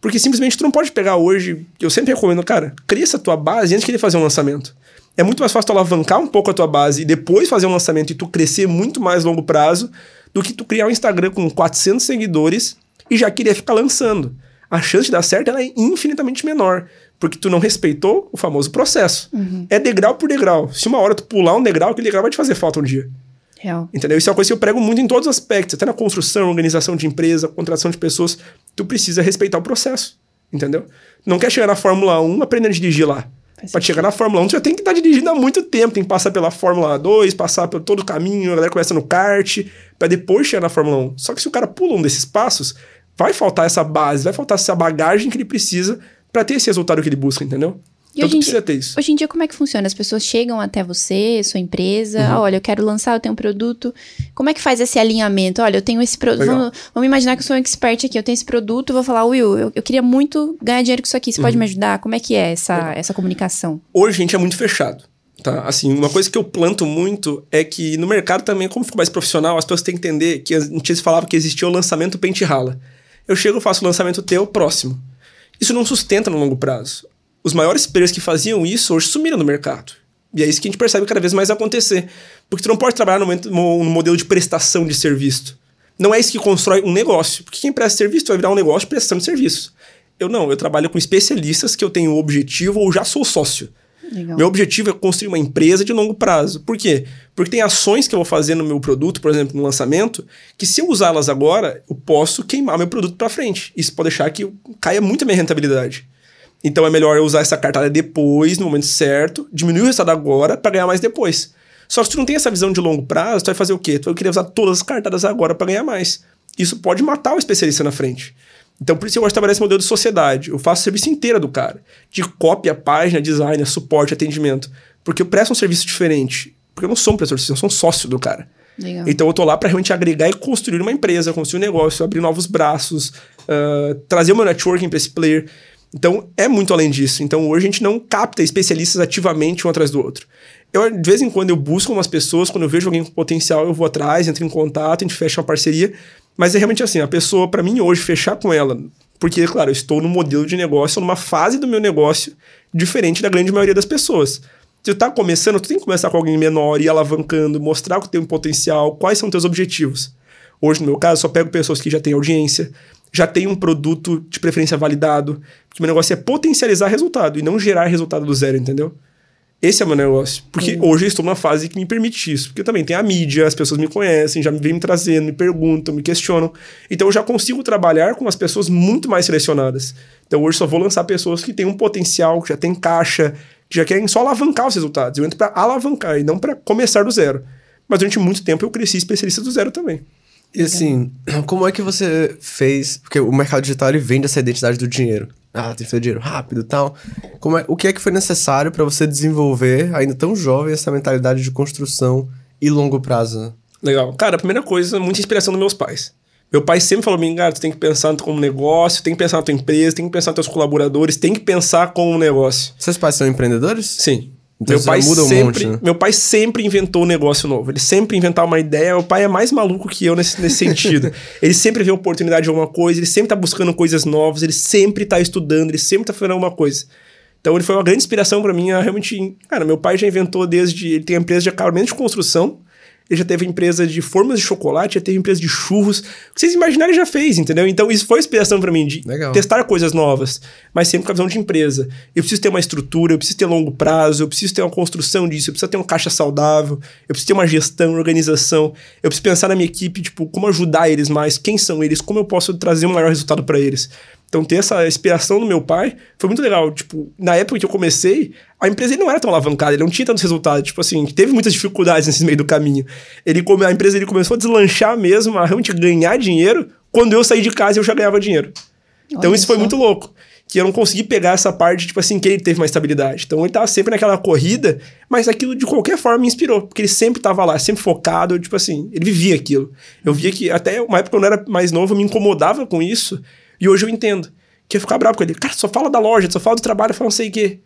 porque simplesmente tu não pode pegar hoje. Eu sempre recomendo, cara, cresça a tua base antes de ele fazer um lançamento. É muito mais fácil tu alavancar um pouco a tua base e depois fazer um lançamento e tu crescer muito mais longo prazo do que tu criar um Instagram com 400 seguidores e já querer ficar lançando. A chance de dar certo é infinitamente menor. Porque tu não respeitou o famoso processo. Uhum. É degrau por degrau. Se uma hora tu pular um degrau, aquele degrau vai te fazer falta um dia. Real. Entendeu? Isso é uma coisa que eu prego muito em todos os aspectos. Até na construção, organização de empresa, contratação de pessoas. Tu precisa respeitar o processo. Entendeu? Não quer chegar na Fórmula 1 aprendendo a dirigir lá. Faz Pra chegar na Fórmula 1, tu já tem que estar dirigindo há muito tempo. Tem que passar pela Fórmula 2, passar por todo o caminho, a galera começa no kart, pra depois chegar na Fórmula 1. Só que se o cara pula um desses passos, vai faltar essa base, vai faltar essa bagagem que ele precisa pra ter esse resultado que ele busca, entendeu? E então hoje tu em precisa ter isso. Hoje em dia, como é que funciona? As pessoas chegam até você, sua empresa, Uhum. olha, eu quero lançar, eu tenho um produto. Como é que faz esse alinhamento? Olha, eu tenho esse produto. Vamos, vamos imaginar que eu sou um expert aqui, eu tenho esse produto, vou falar, Will, eu, eu queria muito ganhar dinheiro com isso aqui, você Uhum. pode me ajudar? Como é que é essa, essa comunicação? Hoje a gente é muito fechado. Tá? Assim, uma coisa que eu planto muito é que no mercado também, como ficou mais profissional, as pessoas têm que entender que antes falava que existia o lançamento pente rala. Eu chego faço o lançamento teu próximo. Isso não sustenta no longo prazo. Os maiores players que faziam isso hoje sumiram do mercado. E é isso que a gente percebe cada vez mais acontecer. Porque tu não pode trabalhar no, modelo de prestação de serviço. Não é isso que constrói um negócio. Porque quem presta serviço vai virar um negócio de prestação de serviço. Eu não, eu trabalho com especialistas que eu tenho o objetivo ou já sou sócio. Legal. Meu objetivo é construir uma empresa de longo prazo. Por quê? Porque tem ações que eu vou fazer no meu produto, por exemplo, no lançamento, que se eu usá-las agora, eu posso queimar meu produto para frente. Isso pode deixar que caia muito a minha rentabilidade. Então é melhor eu usar essa cartada depois, no momento certo, diminuir o resultado agora para ganhar mais depois. Só que se tu não tem essa visão de longo prazo, tu vai fazer o quê? Tu vai querer usar todas as cartadas agora para ganhar mais. Isso pode matar o especialista na frente. Então, por isso eu gosto de trabalhar esse modelo de sociedade. Eu faço o serviço inteiro do cara. De cópia, página, design, suporte, atendimento. Porque eu presto um serviço diferente. Porque eu não sou um prestador de serviço, eu sou um sócio do cara. Legal. Então eu tô lá para realmente agregar e construir uma empresa, construir um negócio, abrir novos braços, ah, trazer o meu networking para esse player. Então é muito além disso. Então hoje a gente não capta especialistas ativamente um atrás do outro. Eu, de vez em quando eu busco umas pessoas, quando eu vejo alguém com potencial, eu vou atrás, entro em contato, a gente fecha uma parceria. Mas é realmente assim, a pessoa, para mim hoje, fechar com ela, porque, claro, eu estou num modelo de negócio, numa fase do meu negócio diferente da grande maioria das pessoas. Se tu tá começando, tu tem que começar com alguém menor, ir alavancando, mostrar que tem um potencial, quais são teus objetivos. Hoje, no meu caso, só pego pessoas que já têm audiência, já têm um produto de preferência validado, porque meu negócio é potencializar resultado e não gerar resultado do zero, entendeu? Esse é o meu negócio. Porque hoje eu estou numa fase que me permite isso. Porque também tem a mídia, as pessoas me conhecem, já me vêm me trazendo, me perguntam, me questionam. Então eu já consigo trabalhar com as pessoas muito mais selecionadas. Então hoje só vou lançar pessoas que têm um potencial, que já têm caixa, que já querem só alavancar os resultados. Eu entro para alavancar e não para começar do zero. Mas durante muito tempo eu cresci especialista do zero também. E assim, <clears throat> como é que você fez? Porque o mercado digital ele vende essa identidade do dinheiro. Ah, tem que fazer dinheiro rápido e tal. Como é, o que é que foi necessário para você desenvolver, ainda tão jovem, essa mentalidade de construção e longo prazo? Legal. Cara, a primeira coisa, muita inspiração dos meus pais. Meu pai sempre falou pra mim, cara, tu tem que pensar como negócio, tem que pensar na tua empresa, tem que pensar nos teus colaboradores, tem que pensar como um negócio. Seus pais são empreendedores? Sim. Então meu pai muda um sempre, monte, né? meu pai sempre inventou um negócio novo. Ele sempre inventava uma ideia. Meu pai é mais maluco que eu nesse, nesse sentido. <laughs> ele sempre vê oportunidade de alguma coisa, ele sempre tá buscando coisas novas, ele sempre tá estudando, ele sempre tá fazendo alguma coisa. Então ele foi uma grande inspiração para mim a realmente, cara, meu pai já inventou desde, ele tem a empresa de acabamento de construção, ele já teve empresa de formas de chocolate, já teve empresa de churros. O que vocês imaginarem, já fez, entendeu? Então isso foi inspiração para mim de Legal. testar coisas novas, mas sempre com a visão de empresa. Eu preciso ter uma estrutura, eu preciso ter longo prazo, eu preciso ter uma construção disso, eu preciso ter um caixa saudável, eu preciso ter uma gestão, organização. Eu preciso pensar na minha equipe, tipo, como ajudar eles mais, quem são eles, como eu posso trazer um maior resultado para eles. Então, ter essa inspiração do meu pai foi muito legal. Tipo, na época que eu comecei, a empresa ele não era tão alavancada, ele não tinha tantos resultados. Tipo assim, teve muitas dificuldades nesse meio do caminho. Ele, a empresa ele começou a deslanchar mesmo, a realmente ganhar dinheiro. Quando eu saí de casa, eu já ganhava dinheiro. Então, Olha isso foi muito louco. Que eu não consegui pegar essa parte, tipo assim, que ele teve uma estabilidade. Então, ele tava sempre naquela corrida, mas aquilo de qualquer forma me inspirou. Porque ele sempre tava lá, sempre focado, tipo assim, ele vivia aquilo. Eu via que, até uma época quando eu era mais novo, eu me incomodava com isso. E hoje eu entendo. Que eu ficava bravo com ele. Cara, só fala da loja, só fala do trabalho, fala não sei o quê.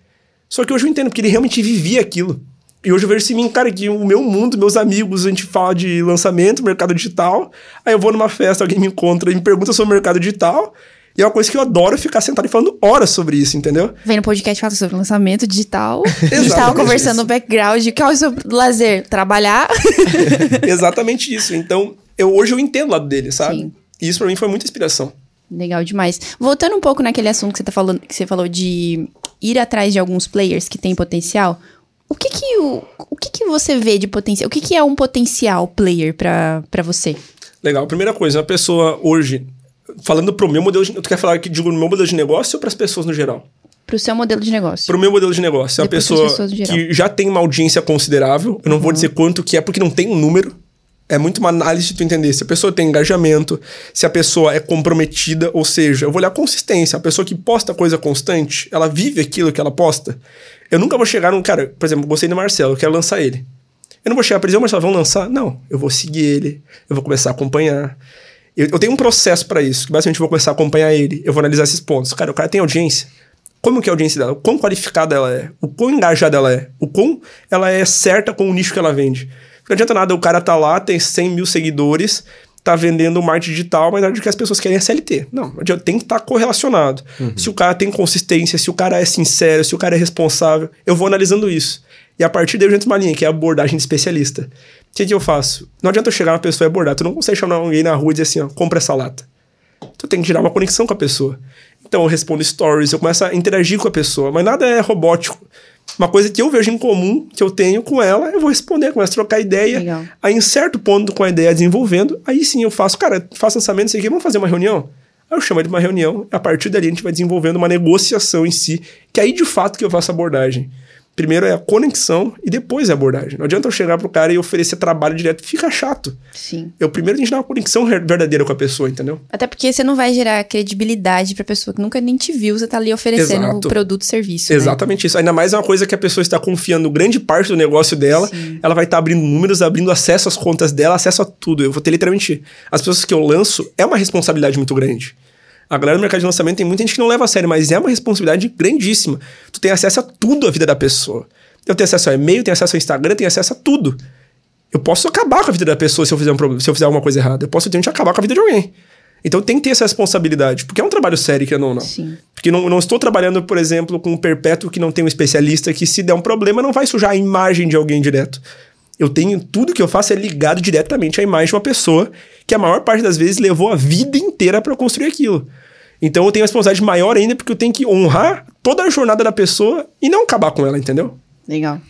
Só que hoje eu entendo, porque ele realmente vivia aquilo. E hoje eu vejo assim, cara, que o meu mundo, meus amigos, a gente fala de lançamento, mercado digital. Aí eu vou numa festa, alguém me encontra e me pergunta sobre o mercado digital. E é uma coisa que eu adoro ficar sentado e falando horas sobre isso, entendeu? Vem no podcast fala sobre lançamento digital. <laughs> a gente tava conversando isso. no background. Qual é o seu lazer? Trabalhar. <laughs> Exatamente isso. Então, eu, hoje eu entendo o lado dele, sabe? Sim. E isso pra mim foi muita inspiração. Legal demais. Voltando um pouco naquele assunto que você tá falando, que você falou de ir atrás de alguns players que têm potencial, o que que, o, o que, que você vê de potencial? O que, que é um potencial player para você? Legal. Primeira coisa, uma pessoa hoje, falando pro meu modelo de... Tu quer falar aqui de meu modelo de negócio ou para as pessoas no geral? Para o seu modelo de negócio. Para o meu modelo de negócio. É uma pessoa que já tem uma audiência considerável. Eu não uhum. vou dizer quanto que é, porque não tem um número. É muito uma análise de tu entender se a pessoa tem engajamento, se a pessoa é comprometida, ou seja, eu vou olhar a consistência. A pessoa que posta coisa constante, ela vive aquilo que ela posta. Eu nunca vou chegar num cara, por exemplo, gostei do Marcelo, eu quero lançar ele. Eu não vou chegar para dizer, Marcelo, vamos lançar? Não, eu vou seguir ele, eu vou começar a acompanhar. Eu, eu tenho um processo para isso, que basicamente eu vou começar a acompanhar ele, eu vou analisar esses pontos. Cara, o cara tem audiência, como que é a audiência dela, o quão qualificada ela é, o quão engajada ela é, o quão ela é certa com o nicho que ela vende. Não adianta nada o cara tá lá, tem 100 mil seguidores, tá vendendo marketing digital, mas na hora que as pessoas querem é CLT. Não, tem que estar tá correlacionado. Uhum. Se o cara tem consistência, se o cara é sincero, se o cara é responsável, eu vou analisando isso. E a partir daí eu entro uma linha, que é a abordagem de especialista. O que, que eu faço? Não adianta eu chegar na pessoa e abordar. Tu não consegue chamar alguém na rua e dizer assim, ó, compra essa lata. Tu tem que tirar uma conexão com a pessoa. Então eu respondo stories, eu começo a interagir com a pessoa, mas nada é robótico. Uma coisa que eu vejo em comum, que eu tenho com ela, eu vou responder, começo a trocar ideia. Legal. Aí, em certo ponto, com a ideia desenvolvendo, aí sim eu faço, cara, faço lançamento, sei que, vamos fazer uma reunião? Aí eu chamo ele de uma reunião, a partir dali a gente vai desenvolvendo uma negociação em si, que aí de fato que eu faço abordagem. Primeiro é a conexão e depois é a abordagem. Não adianta eu chegar pro cara e oferecer trabalho direto, fica chato. Sim. Eu primeiro tenho que dar uma conexão verdadeira com a pessoa, entendeu? Até porque você não vai gerar credibilidade pra pessoa que nunca nem te viu, você tá ali oferecendo o produto e serviço. Né? Exatamente né? isso. Ainda mais é uma coisa que a pessoa está confiando grande parte do negócio dela. Sim. Ela vai estar tá abrindo números, abrindo acesso às contas dela, acesso a tudo. Eu vou ter literalmente. As pessoas que eu lanço é uma responsabilidade muito grande. A galera do mercado de lançamento tem muita gente que não leva a sério, mas é uma responsabilidade grandíssima. Tu tem acesso a tudo a vida da pessoa. Eu tenho acesso ao e-mail, tenho acesso ao Instagram, tenho acesso a tudo. Eu posso acabar com a vida da pessoa se eu fizer, um se eu fizer alguma coisa errada. Eu posso tentar acabar com a vida de alguém. Então tem que ter essa responsabilidade, porque é um trabalho sério que eu não, não. Sim. Porque não, não estou trabalhando, por exemplo, com um perpétuo que não tem um especialista que, se der um problema, não vai sujar a imagem de alguém direto. Eu tenho tudo que eu faço é ligado diretamente à imagem de uma pessoa que a maior parte das vezes levou a vida inteira para construir aquilo. Então eu tenho uma responsabilidade maior ainda porque eu tenho que honrar toda a jornada da pessoa e não acabar com ela, entendeu? Legal.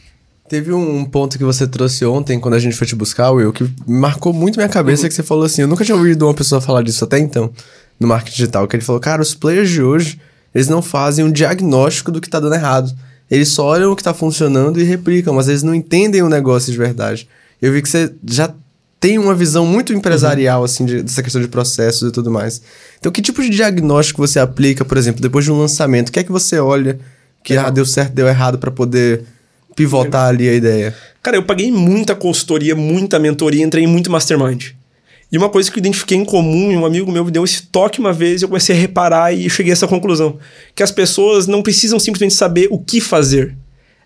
Teve um ponto que você trouxe ontem, quando a gente foi te buscar, Will, que marcou muito minha cabeça, uhum. que você falou assim, eu nunca tinha ouvido uma pessoa falar disso até então, no marketing digital, que ele falou, cara, os players de hoje, eles não fazem um diagnóstico do que tá dando errado. Eles só olham o que tá funcionando e replicam, mas eles não entendem o negócio de verdade. Eu vi que você já tem uma visão muito empresarial, uhum. assim, de, dessa questão de processos e tudo mais. Então, que tipo de diagnóstico você aplica, por exemplo, depois de um lançamento? O que é que você olha que ah, deu certo, deu errado para poder pivotar ali a ideia? Cara, eu paguei muita consultoria, muita mentoria, entrei em muito mastermind. E uma coisa que eu identifiquei em comum, um amigo meu me deu esse toque uma vez, eu comecei a reparar e cheguei a essa conclusão. Que as pessoas não precisam simplesmente saber o que fazer.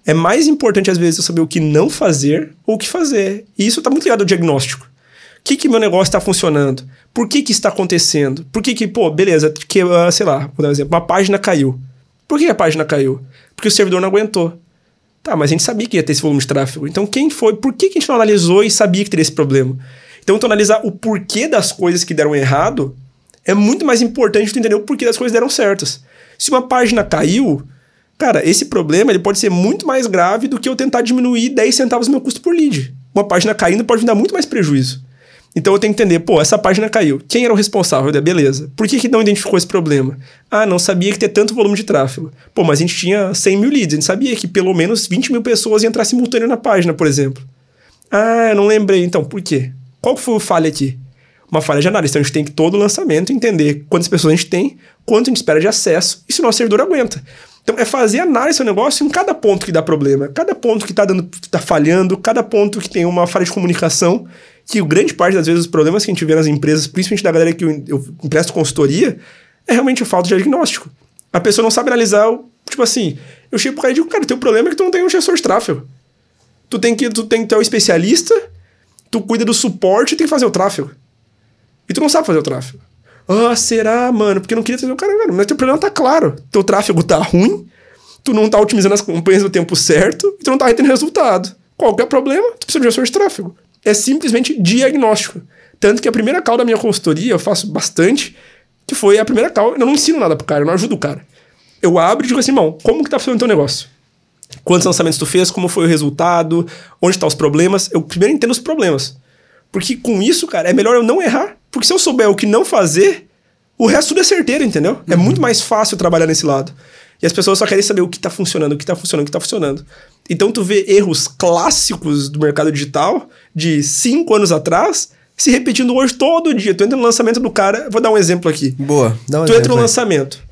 É mais importante, às vezes, eu saber o que não fazer ou o que fazer. E isso está muito ligado ao diagnóstico. O que, que meu negócio está funcionando? Por que, que está acontecendo? Por que, que pô, beleza, que, uh, sei lá, um exemplo, uma página caiu. Por que a página caiu? Porque o servidor não aguentou. Tá, mas a gente sabia que ia ter esse volume de tráfego. Então, quem foi? Por que, que a gente não analisou e sabia que teria esse problema? Então, tu analisar o porquê das coisas que deram errado é muito mais importante tu entender o porquê das coisas deram certas. Se uma página caiu, cara, esse problema ele pode ser muito mais grave do que eu tentar diminuir 10 centavos do meu custo por lead. Uma página caindo pode me dar muito mais prejuízo. Então eu tenho que entender, pô, essa página caiu. Quem era o responsável? Beleza. Por que, que não identificou esse problema? Ah, não sabia que ter tanto volume de tráfego. Pô, mas a gente tinha 100 mil leads. A gente sabia que pelo menos 20 mil pessoas iam entrar simultâneo na página, por exemplo. Ah, não lembrei. Então, por quê? Qual foi o falha aqui? Uma falha de análise. Então a gente tem que todo lançamento entender quantas pessoas a gente tem, quanto a gente espera de acesso e se o nosso servidor aguenta. Então é fazer análise do negócio em cada ponto que dá problema, cada ponto que está dando, tá falhando, cada ponto que tem uma falha de comunicação que grande parte das vezes os problemas que a gente vê nas empresas, principalmente da galera que eu, eu empresto consultoria, é realmente a falta de diagnóstico. A pessoa não sabe analisar, tipo assim, eu chego pro cara e digo, cara, teu problema é que tu não tem um gestor de tráfego. Tu tem que, tu tem que ter um especialista, tu cuida do suporte e tem que fazer o tráfego. E tu não sabe fazer o tráfego. Ah, será, mano? Porque eu não queria ter o cara, cara, mas teu problema tá claro. Teu tráfego tá ruim, tu não tá otimizando as campanhas no tempo certo e tu não tá retendo resultado. Qualquer problema, tu precisa de gestor de tráfego é simplesmente diagnóstico. Tanto que a primeira call da minha consultoria, eu faço bastante, que foi a primeira call, eu não ensino nada pro cara, eu não ajudo o cara. Eu abro e digo assim, irmão, como que tá funcionando o teu negócio? Quantos lançamentos tu fez? Como foi o resultado? Onde estão os problemas? Eu primeiro entendo os problemas. Porque com isso, cara, é melhor eu não errar. Porque se eu souber o que não fazer, o resto tudo é certeiro, entendeu? Uhum. É muito mais fácil trabalhar nesse lado. E as pessoas só querem saber o que tá funcionando, o que tá funcionando, o que tá funcionando. Então tu vê erros clássicos do mercado digital de cinco anos atrás se repetindo hoje todo dia. Tu entra no lançamento do cara, vou dar um exemplo aqui. Boa, dá um Tu exemplo entra no lançamento.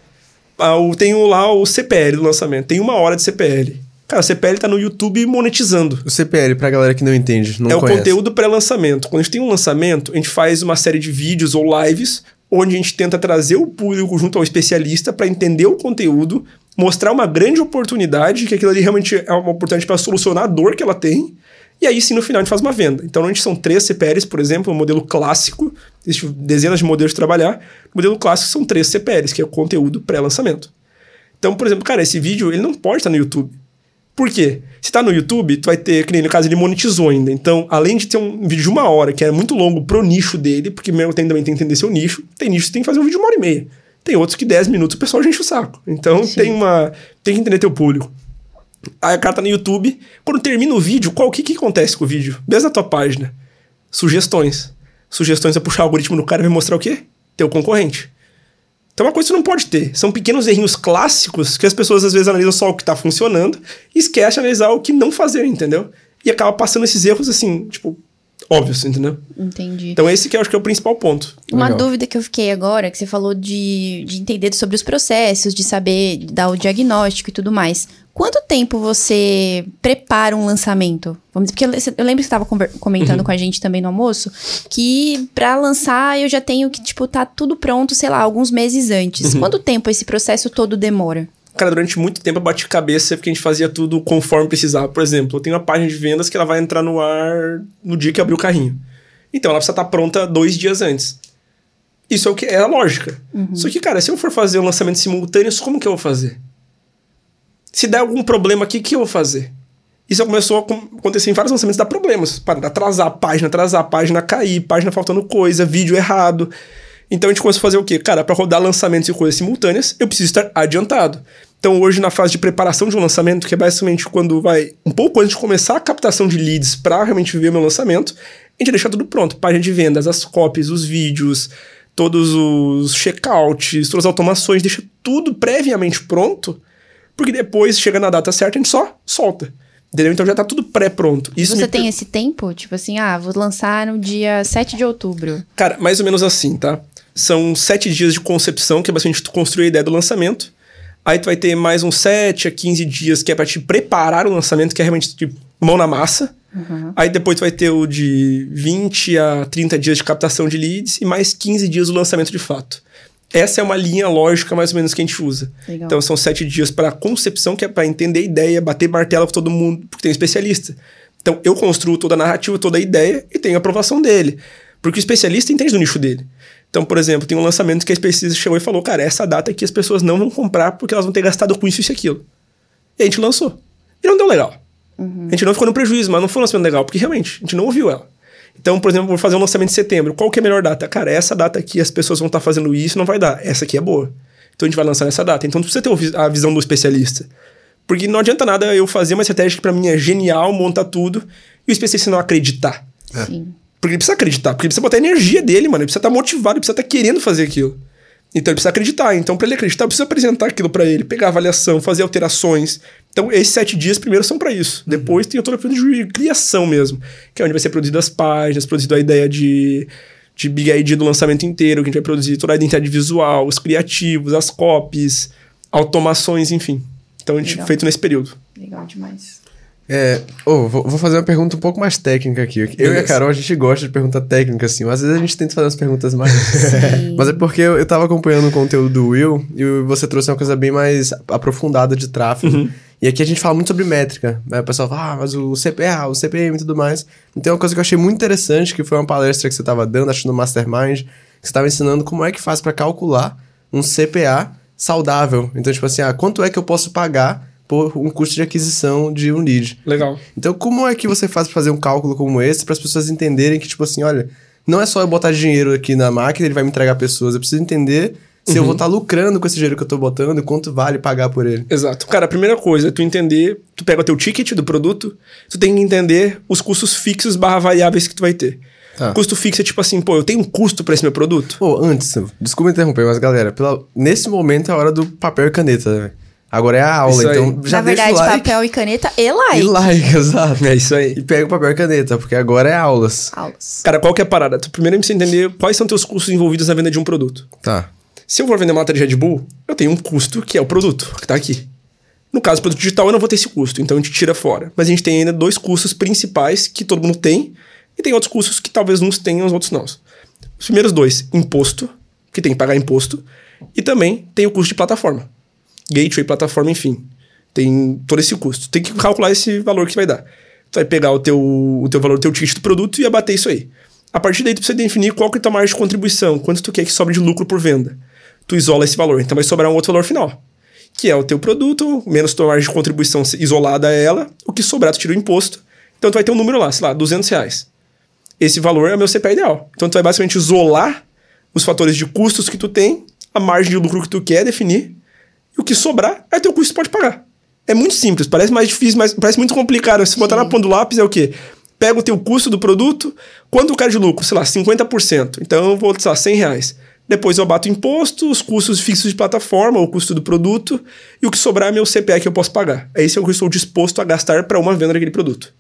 Ah, Tem lá o CPL do lançamento. Tem uma hora de CPL. Cara, o CPL tá no YouTube monetizando. O CPL, pra galera que não entende, não é conhece. o conteúdo pré-lançamento. Quando a gente tem um lançamento, a gente faz uma série de vídeos ou lives onde a gente tenta trazer o público junto ao especialista para entender o conteúdo, mostrar uma grande oportunidade, que aquilo ali realmente é uma oportunidade para solucionar a dor que ela tem. E aí sim, no final, a gente faz uma venda. Então, a gente são três CPLs, por exemplo, um modelo clássico. Existem dezenas de modelos de trabalhar. O modelo clássico são três CPLs, que é o conteúdo pré-lançamento. Então, por exemplo, cara, esse vídeo ele não pode estar no YouTube. Por quê? Se tá no YouTube, tu vai ter, que nem no caso, ele monetizou ainda. Então, além de ter um vídeo de uma hora, que é muito longo pro nicho dele, porque mesmo tem, também tem que entender seu nicho, tem nicho que tem que fazer um vídeo de uma hora e meia. Tem outros que 10 minutos o pessoal já enche o saco. Então tem uma. Tem que entender teu público. Aí a cara tá no YouTube. Quando termina o vídeo, qual o que, que acontece com o vídeo? Mesmo na tua página. Sugestões. Sugestões é puxar o algoritmo do cara e vai mostrar o quê? Teu concorrente. Então é uma coisa que você não pode ter. São pequenos errinhos clássicos que as pessoas às vezes analisam só o que tá funcionando e esquecem de analisar o que não fazer, entendeu? E acaba passando esses erros assim, tipo, óbvios, entendeu? Entendi. Então esse que eu acho que é o principal ponto. Uma Legal. dúvida que eu fiquei agora, que você falou de, de entender sobre os processos, de saber dar o diagnóstico e tudo mais. Quanto tempo você prepara um lançamento? Vamos dizer, porque eu, eu lembro que você estava comentando com a gente também no almoço, que pra lançar eu já tenho que, tipo, tá tudo pronto, sei lá, alguns meses antes. Quanto tempo esse processo todo demora? Cara, durante muito tempo eu bati cabeça porque a gente fazia tudo conforme precisava. Por exemplo, eu tenho uma página de vendas que ela vai entrar no ar no dia que abrir o carrinho. Então ela precisa estar pronta dois dias antes. Isso é o que é a lógica. Só que, cara, se eu for fazer um lançamento simultâneo, como que eu vou fazer? Se der algum problema aqui, o que eu vou fazer? Isso começou a acontecer em vários lançamentos, dá problemas. Para atrasar a página, atrasar a página, cair, página faltando coisa, vídeo errado. Então a gente começou a fazer o quê? Cara, para rodar lançamentos e coisas simultâneas, eu preciso estar adiantado. Então hoje, na fase de preparação de um lançamento, que é basicamente quando vai um pouco antes de começar a captação de leads para realmente ver o meu lançamento, a gente deixa tudo pronto. Página de vendas, as copies, os vídeos, todos os checkouts, todas as automações, deixa tudo previamente pronto, porque depois, chega na data certa, a gente só solta. Entendeu? Então já tá tudo pré-pronto. Isso você tem per- esse tempo? Tipo assim, ah, vou lançar no dia 7 de outubro. Cara, mais ou menos assim, tá? São sete dias de concepção, que é bastante tu construir a ideia do lançamento. Aí tu vai ter mais uns 7 a 15 dias que é pra te preparar o lançamento, que é realmente de mão na massa. Aí depois tu vai ter o de 20 a 30 dias de captação de leads e mais 15 dias do lançamento de fato. Essa é uma linha lógica mais ou menos que a gente usa. Legal. Então são sete dias para concepção, que é para entender a ideia, bater martelo com todo mundo, porque tem um especialista. Então eu construo toda a narrativa, toda a ideia e tenho a aprovação dele. Porque o especialista entende do nicho dele. Então, por exemplo, tem um lançamento que a especialista chegou e falou: Cara, essa data aqui as pessoas não vão comprar porque elas vão ter gastado com isso, e aquilo. E a gente lançou. E não deu legal. A gente não ficou no prejuízo, mas não foi um lançamento legal, porque realmente a gente não ouviu ela. Então, por exemplo, vou fazer um lançamento em setembro. Qual que é a melhor data? Cara, essa data aqui as pessoas vão estar fazendo isso, não vai dar. Essa aqui é boa. Então a gente vai lançar nessa data. Então precisa ter a visão do especialista. Porque não adianta nada eu fazer uma estratégia que pra mim é genial, montar tudo, e o especialista não acreditar. Sim. Porque ele precisa acreditar, porque ele precisa botar a energia dele, mano. Ele precisa estar motivado, ele precisa estar querendo fazer aquilo. Então ele precisa acreditar. Então, pra ele acreditar, eu preciso apresentar aquilo pra ele, pegar avaliação, fazer alterações. Então, esses sete dias primeiro são pra isso. Depois tem o período de criação mesmo, que é onde vai ser produzido as páginas, produzido a ideia de, de Big ID do lançamento inteiro, que a gente vai produzir toda a identidade visual, os criativos, as copies, automações, enfim. Então, a gente Legal. feito nesse período. Legal demais. É, ô, vou, vou fazer uma pergunta um pouco mais técnica aqui. Eu e a Beleza. Carol, a gente gosta de pergunta técnica, assim. Às vezes a gente tenta fazer umas perguntas mais. <laughs> Mas é porque eu, eu tava acompanhando o conteúdo do Will e você trouxe uma coisa bem mais aprofundada de tráfego. E aqui a gente fala muito sobre métrica. Né? O pessoal fala, ah, mas o CPA, o CPM e tudo mais. Então, uma coisa que eu achei muito interessante, que foi uma palestra que você tava dando, acho no Mastermind, que você tava ensinando como é que faz para calcular um CPA saudável. Então, tipo assim, ah, quanto é que eu posso pagar por um custo de aquisição de um lead? Legal. Então, como é que você faz pra fazer um cálculo como esse para as pessoas entenderem que, tipo assim, olha, não é só eu botar dinheiro aqui na máquina, ele vai me entregar pessoas. Eu preciso entender se eu vou estar lucrando com esse dinheiro que eu tô botando, quanto vale pagar por ele. Exato. Cara, a primeira coisa é tu entender, tu pega o teu ticket do produto, tu tem que entender os custos fixos barra variáveis que tu vai ter. Tá. Custo fixo é tipo assim, pô, eu tenho um custo pra esse meu produto? Pô, antes, desculpa interromper, mas galera, pela- nesse momento é a hora do papel e caneta, né? Agora é a aula, Isso aí. então já Na deixa verdade, o like. papel e caneta e like. E like, <laughs> exato. É isso aí. E pega o papel e caneta, porque agora é aulas. Aulas. Cara, qual que é a parada? Tu primeiro precisa entender quais são teus custos envolvidos na venda de um produto. Tá. Se eu for vender uma lata de Red Bull, eu tenho um custo que é o produto, que tá aqui. No caso do produto digital, eu não vou ter esse custo, então a gente tira fora. Mas a gente tem ainda dois custos principais que todo mundo tem, e tem outros custos que talvez uns tenham, os outros não. Os primeiros dois, imposto, que tem que pagar imposto, e também tem o custo de plataforma. Gateway, plataforma, enfim. Tem todo esse custo. Tem que calcular esse valor que vai dar. Tu vai pegar o teu, o teu valor, o teu ticket do produto e abater isso aí. A partir daí, tu precisa definir qual que é a tua margem de contribuição, quanto tu quer que sobre de lucro por venda. Tu isola esse valor, então vai sobrar um outro valor final, que é o teu produto, menos tua margem de contribuição isolada a ela, o que sobrar tu tira o imposto. Então tu vai ter um número lá, sei lá, 200 reais. Esse valor é o meu CPA ideal. Então tu vai basicamente isolar os fatores de custos que tu tem, a margem de lucro que tu quer definir, e o que sobrar é teu custo que pode pagar. É muito simples, parece mais difícil, mas parece muito complicado. Se botar na ponta do lápis é o quê? Pega o teu custo do produto, quanto eu quero de lucro? Sei lá, 50%. Então eu vou, lá, 100 reais. Depois eu abato o imposto, os custos fixos de plataforma, o custo do produto, e o que sobrar é meu CPA que eu posso pagar. É esse é o que eu estou disposto a gastar para uma venda daquele produto.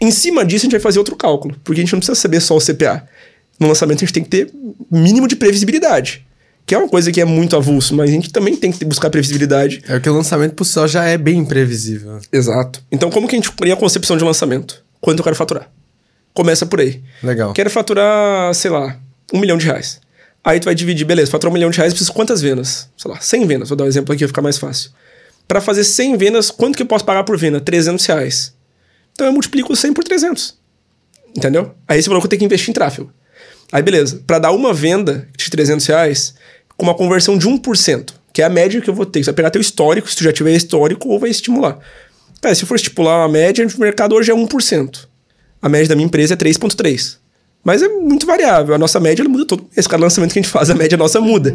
Em cima disso, a gente vai fazer outro cálculo, porque a gente não precisa saber só o CPA. No lançamento, a gente tem que ter mínimo de previsibilidade, que é uma coisa que é muito avulso, mas a gente também tem que buscar previsibilidade. É que o lançamento por si só já é bem imprevisível. Exato. Então, como que a gente cria a concepção de lançamento? Quanto eu quero faturar? Começa por aí. Legal. Quero faturar, sei lá, um milhão de reais. Aí tu vai dividir, beleza, faturar um milhão de reais, preciso quantas vendas? Sei lá, 100 vendas. Vou dar um exemplo aqui, vai ficar mais fácil. Para fazer 100 vendas, quanto que eu posso pagar por venda? 300 reais. Então eu multiplico 100 por 300. Entendeu? Aí você falou que eu tenho que investir em tráfego. Aí beleza, para dar uma venda de 300 reais, com uma conversão de 1%, que é a média que eu vou ter. Você vai pegar teu histórico, se tu já tiver histórico, ou vai estimular. Cara, se for estipular uma média, o mercado hoje é 1%. A média da minha empresa é 3,3%. Mas é muito variável. A nossa média ela muda todo. Esse cada lançamento que a gente faz, a média nossa muda.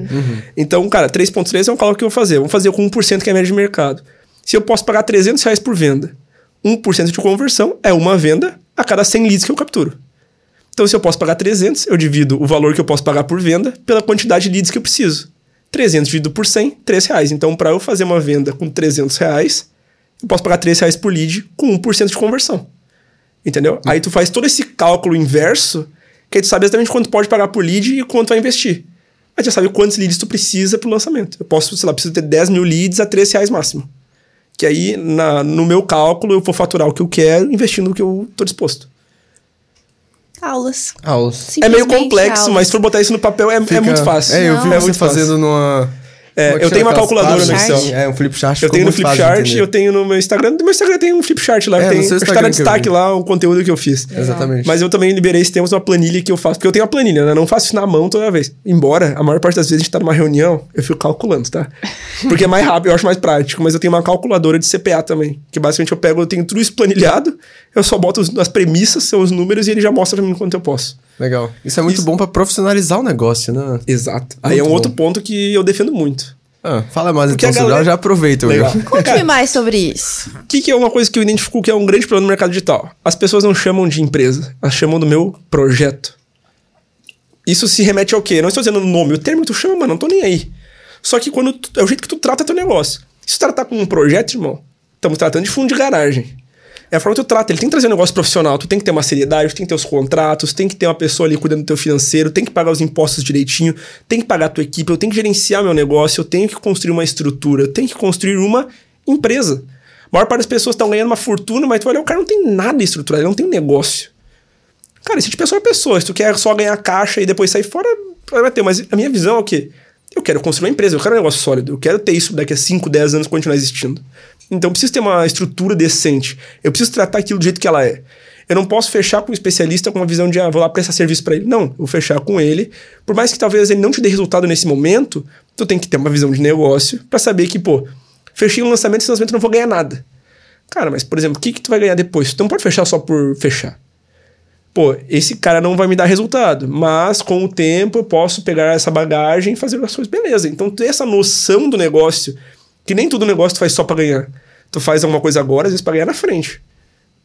Então, cara, 3,3 é um cálculo que eu vou fazer. Vamos fazer com 1% que é a média de mercado. Se eu posso pagar 300 reais por venda, 1% de conversão é uma venda a cada 100 leads que eu capturo. Então, se eu posso pagar 300, eu divido o valor que eu posso pagar por venda pela quantidade de leads que eu preciso. 300 dividido por 100, 3 reais. Então, para eu fazer uma venda com 300 reais, eu posso pagar 3 reais por lead com 1% de conversão. Entendeu? Aí tu faz todo esse cálculo inverso, que aí tu sabe exatamente quanto pode pagar por lead e quanto vai investir. Aí tu já sabe quantos leads tu precisa pro lançamento. Eu posso, sei lá, preciso ter 10 mil leads a 3 reais máximo. Que aí, na, no meu cálculo, eu vou faturar o que eu quero, investindo o que eu tô disposto. Aulas. Aulas. é meio complexo, aulas. mas se for botar isso no papel é, é Fica- muito fácil. É, eu Não. vi é você muito fazendo fácil. numa. É, é eu tenho uma calculadora no? Excel. É, um flipchart. Eu tenho no Flipchart, eu tenho no meu Instagram. No meu Instagram tem um Flipchart lá. É, tem, tá que eu destaque lá o conteúdo que eu fiz. Exatamente. Mas eu também liberei esse tempos uma planilha que eu faço, porque eu tenho a planilha, né? Eu não faço isso na mão toda vez. Embora, a maior parte das vezes a gente tá numa reunião, eu fico calculando, tá? <laughs> Porque é mais rápido, eu acho mais prático, mas eu tenho uma calculadora de CPA também. Que basicamente eu pego, eu tenho tudo isso planilhado, eu só boto as premissas, são os números, e ele já mostra pra mim quanto eu posso. Legal. Isso é muito Isso- bom pra profissionalizar o negócio, né? Exato. Aí é um Muito outro bom. ponto que eu defendo muito. Ah, fala mais Porque então galera- já aproveita. Legal. Conte-me mais sobre isso. O que, que é uma coisa que eu identifico que é um grande problema no mercado digital? As pessoas não chamam de empresa, elas chamam do meu projeto. Isso se remete ao quê? Não estou dizendo o nome, o termo que tu chama, mano, não tô nem aí. Só que quando tu- é o jeito que tu trata teu negócio. Se tu tratar como um projeto, irmão, estamos tratando de fundo de garagem. É a forma que tu trata. Ele tem que trazer um negócio profissional, tu tem que ter uma seriedade, tu tem que ter os contratos, tem que ter uma pessoa ali cuidando do teu financeiro, tem que pagar os impostos direitinho, tem que pagar a tua equipe, eu tenho que gerenciar meu negócio, eu tenho que construir uma estrutura, eu tenho que construir uma empresa. A maior parte das pessoas estão ganhando uma fortuna, mas tu olha, o cara não tem nada estruturado, ele não tem negócio. Cara, esse tipo de pessoa é pessoa. Se tu quer só ganhar caixa e depois sair fora, vai ter. Mas a minha visão é o quê? Eu quero construir uma empresa, eu quero um negócio sólido. Eu quero ter isso daqui a 5, 10 anos continuar existindo. Então eu preciso ter uma estrutura decente. Eu preciso tratar aquilo do jeito que ela é. Eu não posso fechar com um especialista com uma visão de, ah, vou lá prestar serviço para ele. Não, vou fechar com ele. Por mais que talvez ele não te dê resultado nesse momento, tu tem que ter uma visão de negócio para saber que, pô, fechei um lançamento, esse lançamento eu não vou ganhar nada. Cara, mas, por exemplo, o que, que tu vai ganhar depois? Tu não pode fechar só por fechar. pô, esse cara não vai me dar resultado, mas com o tempo eu posso pegar essa bagagem e fazer as coisas, beleza. Então, ter essa noção do negócio, que nem todo negócio tu faz só para ganhar. Tu faz alguma coisa agora, às vezes, pra ganhar na frente,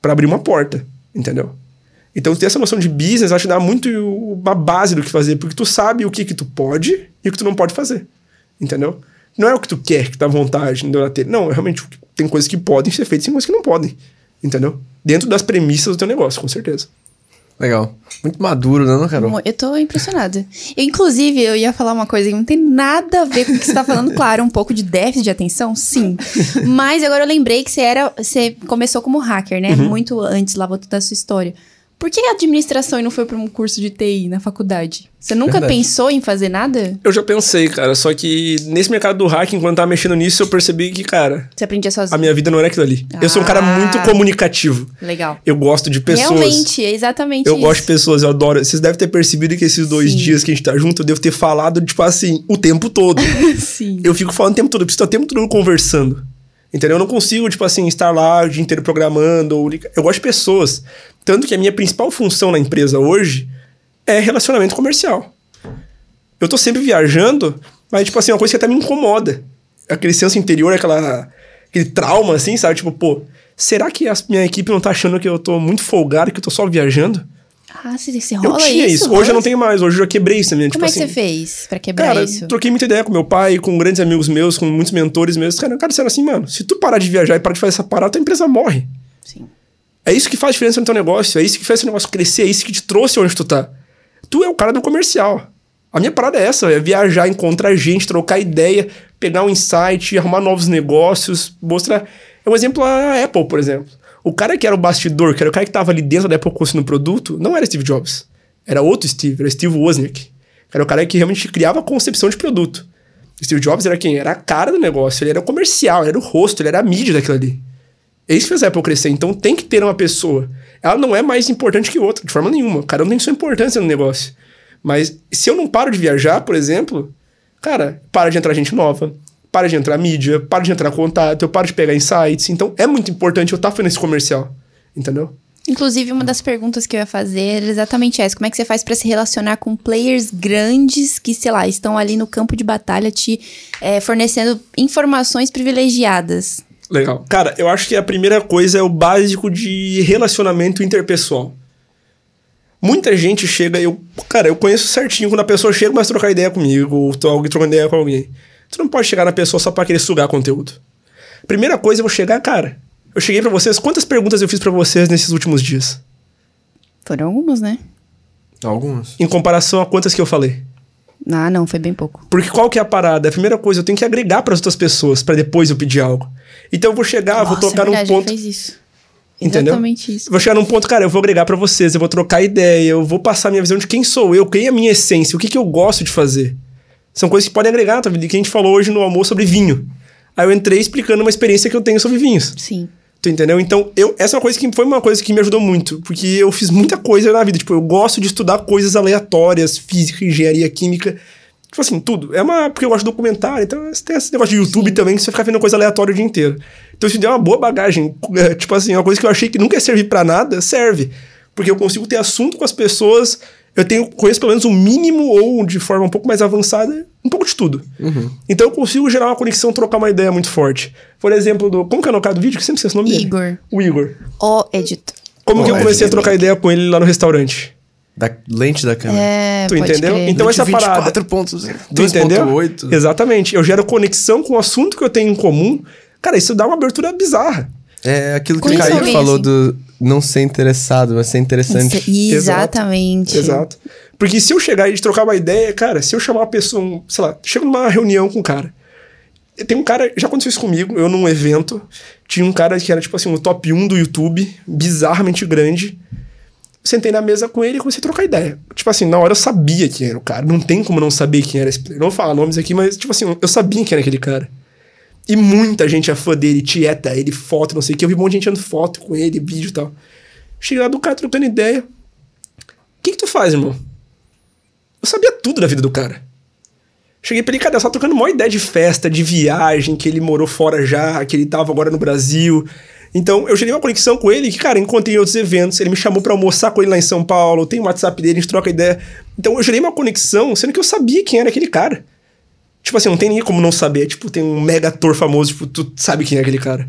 para abrir uma porta, entendeu? Então, ter essa noção de business, acho que dá muito uma base do que fazer, porque tu sabe o que que tu pode e o que tu não pode fazer, entendeu? Não é o que tu quer, que dá vontade, não, não, é realmente tem coisas que podem ser feitas e coisas que não podem, entendeu? Dentro das premissas do teu negócio, com certeza. Legal. Muito maduro, né, Carol? Eu tô impressionada. Eu, inclusive, eu ia falar uma coisa que não tem nada a ver com o que você tá falando. Claro, um pouco de déficit de atenção, sim. Mas agora eu lembrei que você era. Você começou como hacker, né? Uhum. Muito antes lá, voltando da sua história. Por que a administração e não foi para um curso de TI na faculdade? Você nunca Verdade. pensou em fazer nada? Eu já pensei, cara. Só que nesse mercado do hacking, enquanto tava mexendo nisso, eu percebi que, cara. Você aprendia sozinho. A minha vida não era aquilo ali. Ah, eu sou um cara muito ah, comunicativo. Legal. Eu gosto de pessoas. Realmente, é exatamente eu isso. Eu gosto de pessoas, eu adoro. Vocês devem ter percebido que esses dois Sim. dias que a gente tá junto, eu devo ter falado, tipo assim, o tempo todo. <laughs> Sim. Eu fico falando o tempo todo, eu preciso estar o tempo todo conversando. Entendeu? Eu não consigo, tipo assim, estar lá o dia inteiro programando. Ou... Eu gosto de pessoas. Tanto que a minha principal função na empresa hoje é relacionamento comercial. Eu tô sempre viajando, mas, tipo assim, uma coisa que até me incomoda. Aquele senso interior, aquela, aquele trauma, assim, sabe? Tipo, pô, será que a minha equipe não tá achando que eu tô muito folgado, que eu tô só viajando? Ah, você, você rola eu tinha isso? isso. Hoje eu não tenho mais. Hoje eu já quebrei isso também. Como tipo é que assim, você fez pra quebrar cara, isso? troquei muita ideia com meu pai, com grandes amigos meus, com muitos mentores meus. Cara, cara, disseram assim, mano, se tu parar de viajar e parar de fazer essa parada, tua empresa morre. Sim. É isso que faz diferença no teu negócio, é isso que faz o negócio crescer, é isso que te trouxe onde tu tá. Tu é o cara do comercial. A minha parada é essa, é viajar, encontrar gente, trocar ideia, pegar um insight, arrumar novos negócios, mostrar... É um exemplo a Apple, por exemplo. O cara que era o bastidor, que era o cara que tava ali dentro da Apple construindo o produto, não era Steve Jobs. Era outro Steve, era Steve Wozniak. Era o cara que realmente criava a concepção de produto. Steve Jobs era quem? Era a cara do negócio, ele era o comercial, ele era o rosto, ele era a mídia daquilo ali. É isso que fez a Apple crescer. Então tem que ter uma pessoa. Ela não é mais importante que outra, de forma nenhuma. Cada um tem sua importância no negócio. Mas se eu não paro de viajar, por exemplo, cara, para de entrar gente nova, para de entrar mídia, para de entrar contato, eu paro de pegar insights. Então é muito importante eu estar tá fazendo esse comercial. Entendeu? Inclusive, uma das perguntas que eu ia fazer era exatamente essa: como é que você faz para se relacionar com players grandes que, sei lá, estão ali no campo de batalha te é, fornecendo informações privilegiadas? Legal. Cara, eu acho que a primeira coisa é o básico de relacionamento interpessoal. Muita gente chega, eu, cara, eu conheço certinho quando a pessoa chega mas trocar ideia comigo, ou tô alguém trocando ideia com alguém. Tu não pode chegar na pessoa só para querer sugar conteúdo. Primeira coisa, eu vou chegar, cara. Eu cheguei para vocês, quantas perguntas eu fiz para vocês nesses últimos dias? Foram algumas, né? Algumas. Em comparação a quantas que eu falei? Ah, não, foi bem pouco. Porque qual que é a parada? A primeira coisa, eu tenho que agregar para as outras pessoas para depois eu pedir algo. Então eu vou chegar, Nossa, vou tocar é verdade, num ponto. Fez isso. Entendeu? Exatamente isso. Vou chegar num ponto, cara, eu vou agregar para vocês, eu vou trocar ideia, eu vou passar minha visão de quem sou eu, quem é a minha essência, o que, que eu gosto de fazer. São coisas que podem agregar vida, que a gente falou hoje no almoço sobre vinho. Aí eu entrei explicando uma experiência que eu tenho sobre vinhos. Sim. Tu entendeu? Então, eu, essa é uma coisa que foi uma coisa que me ajudou muito, porque eu fiz muita coisa na vida. Tipo, eu gosto de estudar coisas aleatórias, física, engenharia, química. Tipo assim, tudo. É uma. Porque eu gosto de documentário, então tem esse negócio de YouTube Sim. também, que você fica vendo coisa aleatória o dia inteiro. Então isso deu uma boa bagagem. É, tipo assim, uma coisa que eu achei que nunca ia servir para nada, serve. Porque eu consigo ter assunto com as pessoas. Eu tenho, conheço pelo menos o um mínimo ou de forma um pouco mais avançada, um pouco de tudo. Uhum. Então eu consigo gerar uma conexão, trocar uma ideia muito forte. Por exemplo, do. Como que é o cara do vídeo? Que sempre sei esse nome Igor. dele. O Igor. O editor. Como que eu comecei a trocar ideia com ele lá no restaurante? Da lente da câmera. É, tu entendeu? Crer. Então essa 24 parada. 4 pontos. Tu entendeu? 8. Exatamente. Eu gero conexão com o assunto que eu tenho em comum. Cara, isso dá uma abertura bizarra. É aquilo que o Caio falou do não ser interessado, mas ser interessante. Exatamente. Exato. Porque se eu chegar e trocar uma ideia, cara, se eu chamar uma pessoa, sei lá, chego numa reunião com um cara. Tem um cara, já aconteceu isso comigo, eu num evento, tinha um cara que era tipo assim, o top 1 do YouTube, bizarramente grande sentei na mesa com ele e comecei a trocar ideia. Tipo assim, na hora eu sabia quem era o cara. Não tem como não saber quem era esse. Não vou falar nomes aqui, mas, tipo assim, eu sabia quem era aquele cara. E muita gente é fã dele, tieta, ele, foto, não sei o que. Eu vi um monte de gente tirando foto com ele, vídeo e tal. Cheguei lá do cara trocando ideia. O que, que tu faz, irmão? Eu sabia tudo da vida do cara. Cheguei pra ele, cadê? Só trocando uma ideia de festa, de viagem, que ele morou fora já, que ele tava agora no Brasil. Então, eu gerei uma conexão com ele que, cara, encontrei em outros eventos. Ele me chamou para almoçar com ele lá em São Paulo. Tem o WhatsApp dele, a gente troca ideia. Então, eu gerei uma conexão, sendo que eu sabia quem era aquele cara. Tipo assim, não tem nem como não saber. Tipo, tem um mega ator famoso, tipo, tu sabe quem é aquele cara.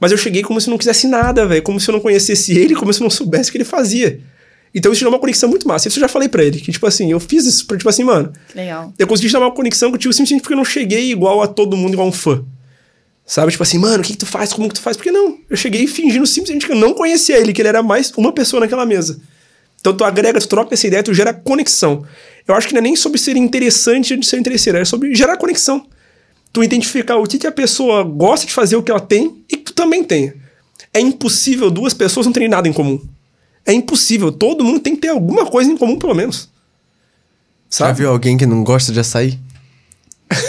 Mas eu cheguei como se não quisesse nada, velho. Como se eu não conhecesse ele, como se eu não soubesse o que ele fazia. Então isso gerou uma conexão muito massa. Isso eu já falei pra ele. Que, tipo assim, eu fiz isso pra, tipo assim, mano. Legal. Eu consegui chamar uma conexão contigo simplesmente porque eu não cheguei igual a todo mundo, igual um fã. Sabe? Tipo assim, mano, o que, que tu faz? Como que tu faz? Porque não. Eu cheguei fingindo simplesmente que eu não conhecia ele, que ele era mais uma pessoa naquela mesa. Então tu agrega, tu troca essa ideia, tu gera conexão. Eu acho que não é nem sobre ser interessante ou de ser interesseiro, é sobre gerar conexão. Tu identificar o que, que a pessoa gosta de fazer, o que ela tem, e que tu também tenha. É impossível duas pessoas não terem nada em comum. É impossível. Todo mundo tem que ter alguma coisa em comum, pelo menos. Sabe? Já viu alguém que não gosta de açaí?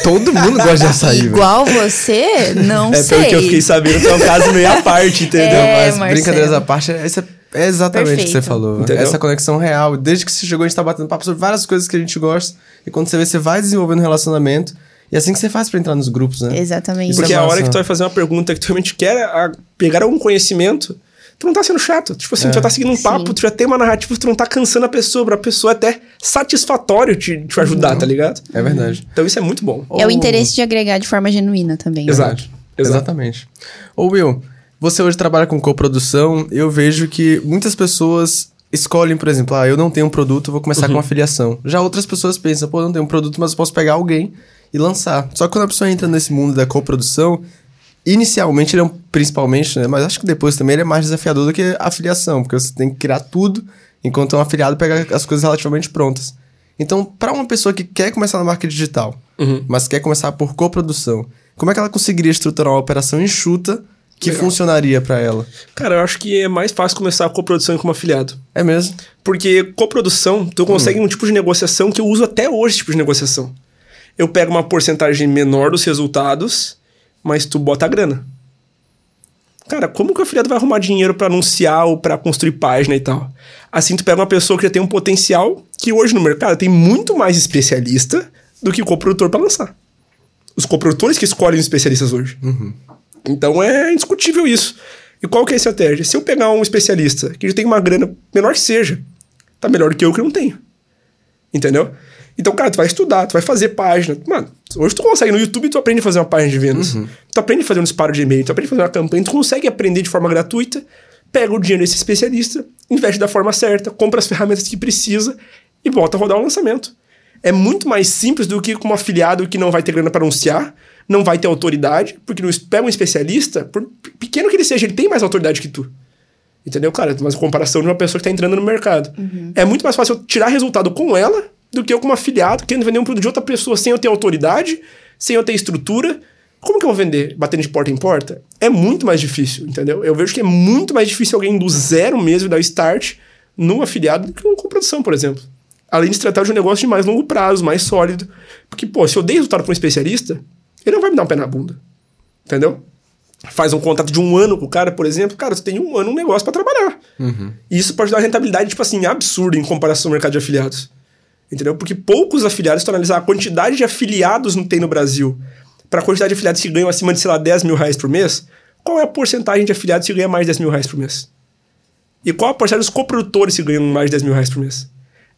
Todo mundo gosta de açaí. Igual você? Não é sei. É porque eu fiquei sabendo que é um caso meio à parte, <laughs> entendeu? É, Mas Marcelo. brincadeiras à parte, essa é exatamente o que você Perfeito. falou. Entendeu? Essa conexão real. Desde que você chegou, a gente tá batendo papo sobre várias coisas que a gente gosta. E quando você vê, você vai desenvolvendo um relacionamento. E é assim que você faz pra entrar nos grupos, né? Exatamente. Porque é a hora que tu vai fazer uma pergunta que tu realmente quer a- pegar algum conhecimento, tu não tá sendo chato. Tipo assim, tu já tá seguindo um Sim. papo, tu já tem uma narrativa, tu não tá cansando a pessoa, pra pessoa é até satisfatório te, te ajudar, tá ligado? É verdade. Então isso é muito bom. É o interesse de agregar de forma genuína também. né? Exato. Exato. Exatamente. Ô Will, você hoje trabalha com coprodução. Eu vejo que muitas pessoas escolhem, por exemplo, ah, eu não tenho um produto, vou começar com afiliação. Já outras pessoas pensam, pô, eu não tenho um produto, mas eu posso pegar alguém e lançar. Só que quando a pessoa entra nesse mundo da coprodução, inicialmente ele é um, principalmente, né, mas acho que depois também ele é mais desafiador do que a afiliação, porque você tem que criar tudo, enquanto um afiliado pega as coisas relativamente prontas. Então, para uma pessoa que quer começar na marca digital, Uhum. mas quer começar por coprodução, como é que ela conseguiria estruturar uma operação enxuta que Legal. funcionaria para ela? Cara, eu acho que é mais fácil começar a coprodução como afiliado. É mesmo? Porque coprodução, tu consegue um tipo de negociação que eu uso até hoje, esse tipo de negociação. Eu pego uma porcentagem menor dos resultados, mas tu bota a grana. Cara, como que o afiliado vai arrumar dinheiro pra anunciar ou pra construir página e tal? Assim, tu pega uma pessoa que já tem um potencial que hoje no mercado tem muito mais especialista do que coprodutor pra lançar. Os coprodutores que escolhem os especialistas hoje. Então é indiscutível isso. E qual que é a estratégia? Se eu pegar um especialista que já tem uma grana menor que seja, tá melhor que eu que não tenho. Entendeu? Então, cara, tu vai estudar, tu vai fazer página. Mano, hoje tu consegue no YouTube, tu aprende a fazer uma página de vendas. Tu aprende a fazer um disparo de e-mail, tu aprende a fazer uma campanha, tu consegue aprender de forma gratuita, pega o dinheiro desse especialista, investe da forma certa, compra as ferramentas que precisa e volta a rodar o lançamento. É muito mais simples do que com um afiliado que não vai ter grana para anunciar, não vai ter autoridade, porque no- pega um especialista, por pequeno que ele seja, ele tem mais autoridade que tu. Entendeu, cara? Mas comparação de uma pessoa que tá entrando no mercado. É muito mais fácil eu tirar resultado com ela do que eu como afiliado, querendo vender um produto de outra pessoa sem eu ter autoridade, sem eu ter estrutura. Como que eu vou vender batendo de porta em porta? É muito mais difícil, entendeu? Eu vejo que é muito mais difícil alguém do zero mesmo dar o start no afiliado do que com produção, por exemplo. Além de se tratar de um negócio de mais longo prazo, mais sólido. Porque, pô, se eu dei resultado para um especialista, ele não vai me dar um pé na bunda. Entendeu? Faz um contrato de um ano com o cara, por exemplo, cara, você tem um ano um negócio para trabalhar. E isso pode dar uma rentabilidade, tipo assim, absurda em comparação ao mercado de afiliados. Entendeu? Porque poucos afiliados, se tu analisar a quantidade de afiliados não tem no Brasil, para a quantidade de afiliados que ganham acima de, sei lá, 10 mil reais por mês, qual é a porcentagem de afiliados que ganha mais de 10 mil reais por mês? E qual a porcentagem dos coprodutores que ganham mais de 10 mil reais por mês?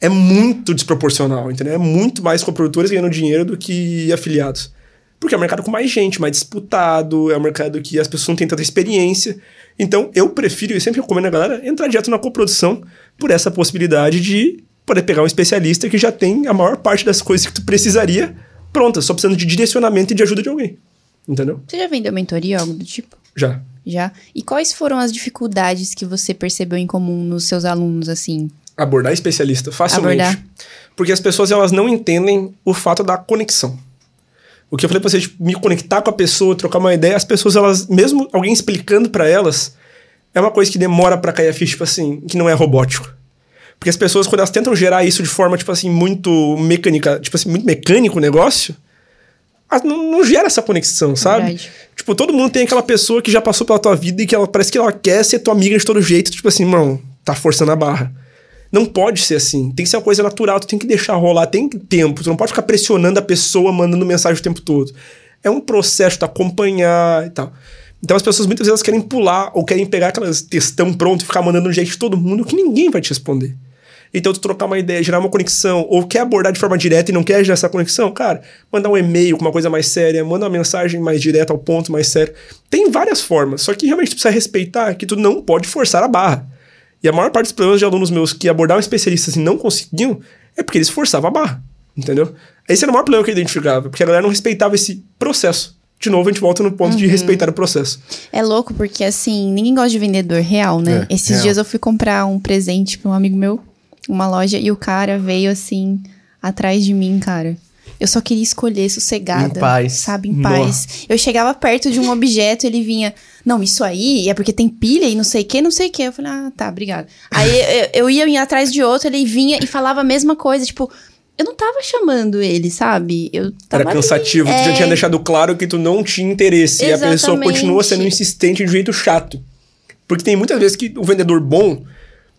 É muito desproporcional, entendeu? É muito mais coprodutores ganhando dinheiro do que afiliados. Porque é um mercado com mais gente, mais disputado, é um mercado que as pessoas não têm tanta experiência. Então, eu prefiro, e sempre recomendo a galera, entrar direto na coprodução por essa possibilidade de poder pegar um especialista que já tem a maior parte das coisas que tu precisaria prontas, só precisando de direcionamento e de ajuda de alguém. Entendeu? Você já vendeu mentoria ou algo do tipo? Já. Já? E quais foram as dificuldades que você percebeu em comum nos seus alunos, assim? Abordar especialista, facilmente. Abordar. Porque as pessoas elas não entendem o fato da conexão. O que eu falei pra vocês, tipo, me conectar com a pessoa, trocar uma ideia, as pessoas, elas, mesmo alguém explicando pra elas, é uma coisa que demora pra cair a ficha, tipo assim, que não é robótico. Porque as pessoas, quando elas tentam gerar isso de forma, tipo assim, muito mecânica, tipo assim, muito mecânico o negócio, não, não gera essa conexão, sabe? Verdade. Tipo, todo mundo tem aquela pessoa que já passou pela tua vida e que ela parece que ela quer ser tua amiga de todo jeito, tipo assim, irmão, tá forçando a barra. Não pode ser assim. Tem que ser uma coisa natural, tu tem que deixar rolar, tem tempo. Tu não pode ficar pressionando a pessoa, mandando mensagem o tempo todo. É um processo de acompanhar e tal. Então as pessoas muitas vezes elas querem pular ou querem pegar aquelas textão pronto e ficar mandando um jeito de todo mundo que ninguém vai te responder. Então, tu trocar uma ideia, gerar uma conexão, ou quer abordar de forma direta e não quer gerar essa conexão, cara, mandar um e-mail com uma coisa mais séria, manda uma mensagem mais direta ao ponto, mais sério. Tem várias formas, só que realmente tu precisa respeitar que tu não pode forçar a barra. E a maior parte dos problemas de alunos meus que abordavam especialistas e não conseguiam é porque eles forçavam a barra, entendeu? Esse era o maior problema que eu identificava, porque a galera não respeitava esse processo. De novo, a gente volta no ponto uhum. de respeitar o processo. É louco, porque assim, ninguém gosta de vendedor real, né? É, Esses real. dias eu fui comprar um presente para um amigo meu uma loja e o cara veio assim atrás de mim, cara. Eu só queria escolher sossegada. Em paz. Sabe, em paz. Eu chegava perto de um <laughs> objeto, ele vinha, não, isso aí é porque tem pilha e não sei o que, não sei o que. Eu falei, ah, tá, obrigado. Aí eu, eu ia, ia atrás de outro, ele vinha e falava a mesma coisa, tipo, eu não tava chamando ele, sabe? Eu tava Era cansativo, ali, tu é... já tinha deixado claro que tu não tinha interesse. Exatamente. E a pessoa continua sendo insistente de um jeito chato. Porque tem muitas vezes que o vendedor bom,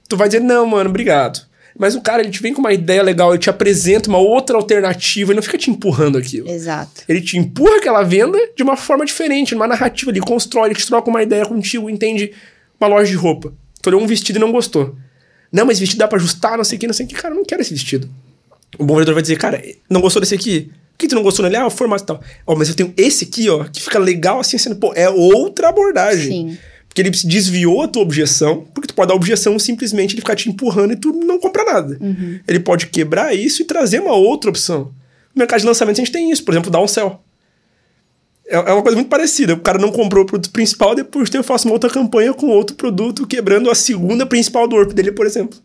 tu vai dizer, não, mano, obrigado. Mas o cara, ele te vem com uma ideia legal, ele te apresenta uma outra alternativa, ele não fica te empurrando aquilo. Exato. Ele te empurra aquela venda de uma forma diferente, numa narrativa, ele constrói, ele te troca uma ideia contigo, entende? Uma loja de roupa. Tu olhou um vestido e não gostou. Não, mas vestido dá pra ajustar, não sei o que, não sei o que. Cara, eu não quero esse vestido. O bom vendedor vai dizer, cara, não gostou desse aqui? Por que tu não gostou nele? Ah, o formato e tal. Ó, mas eu tenho esse aqui, ó, que fica legal assim, sendo, pô, é outra abordagem. Sim. Porque ele desviou a tua objeção, porque tu pode dar objeção simplesmente ele ficar te empurrando e tu não compra nada. Uhum. Ele pode quebrar isso e trazer uma outra opção. No mercado de lançamento a gente tem isso, por exemplo, dar um céu. É, uma coisa muito parecida. O cara não comprou o produto principal, depois eu faço uma outra campanha com outro produto, quebrando a segunda principal do orp dele, por exemplo.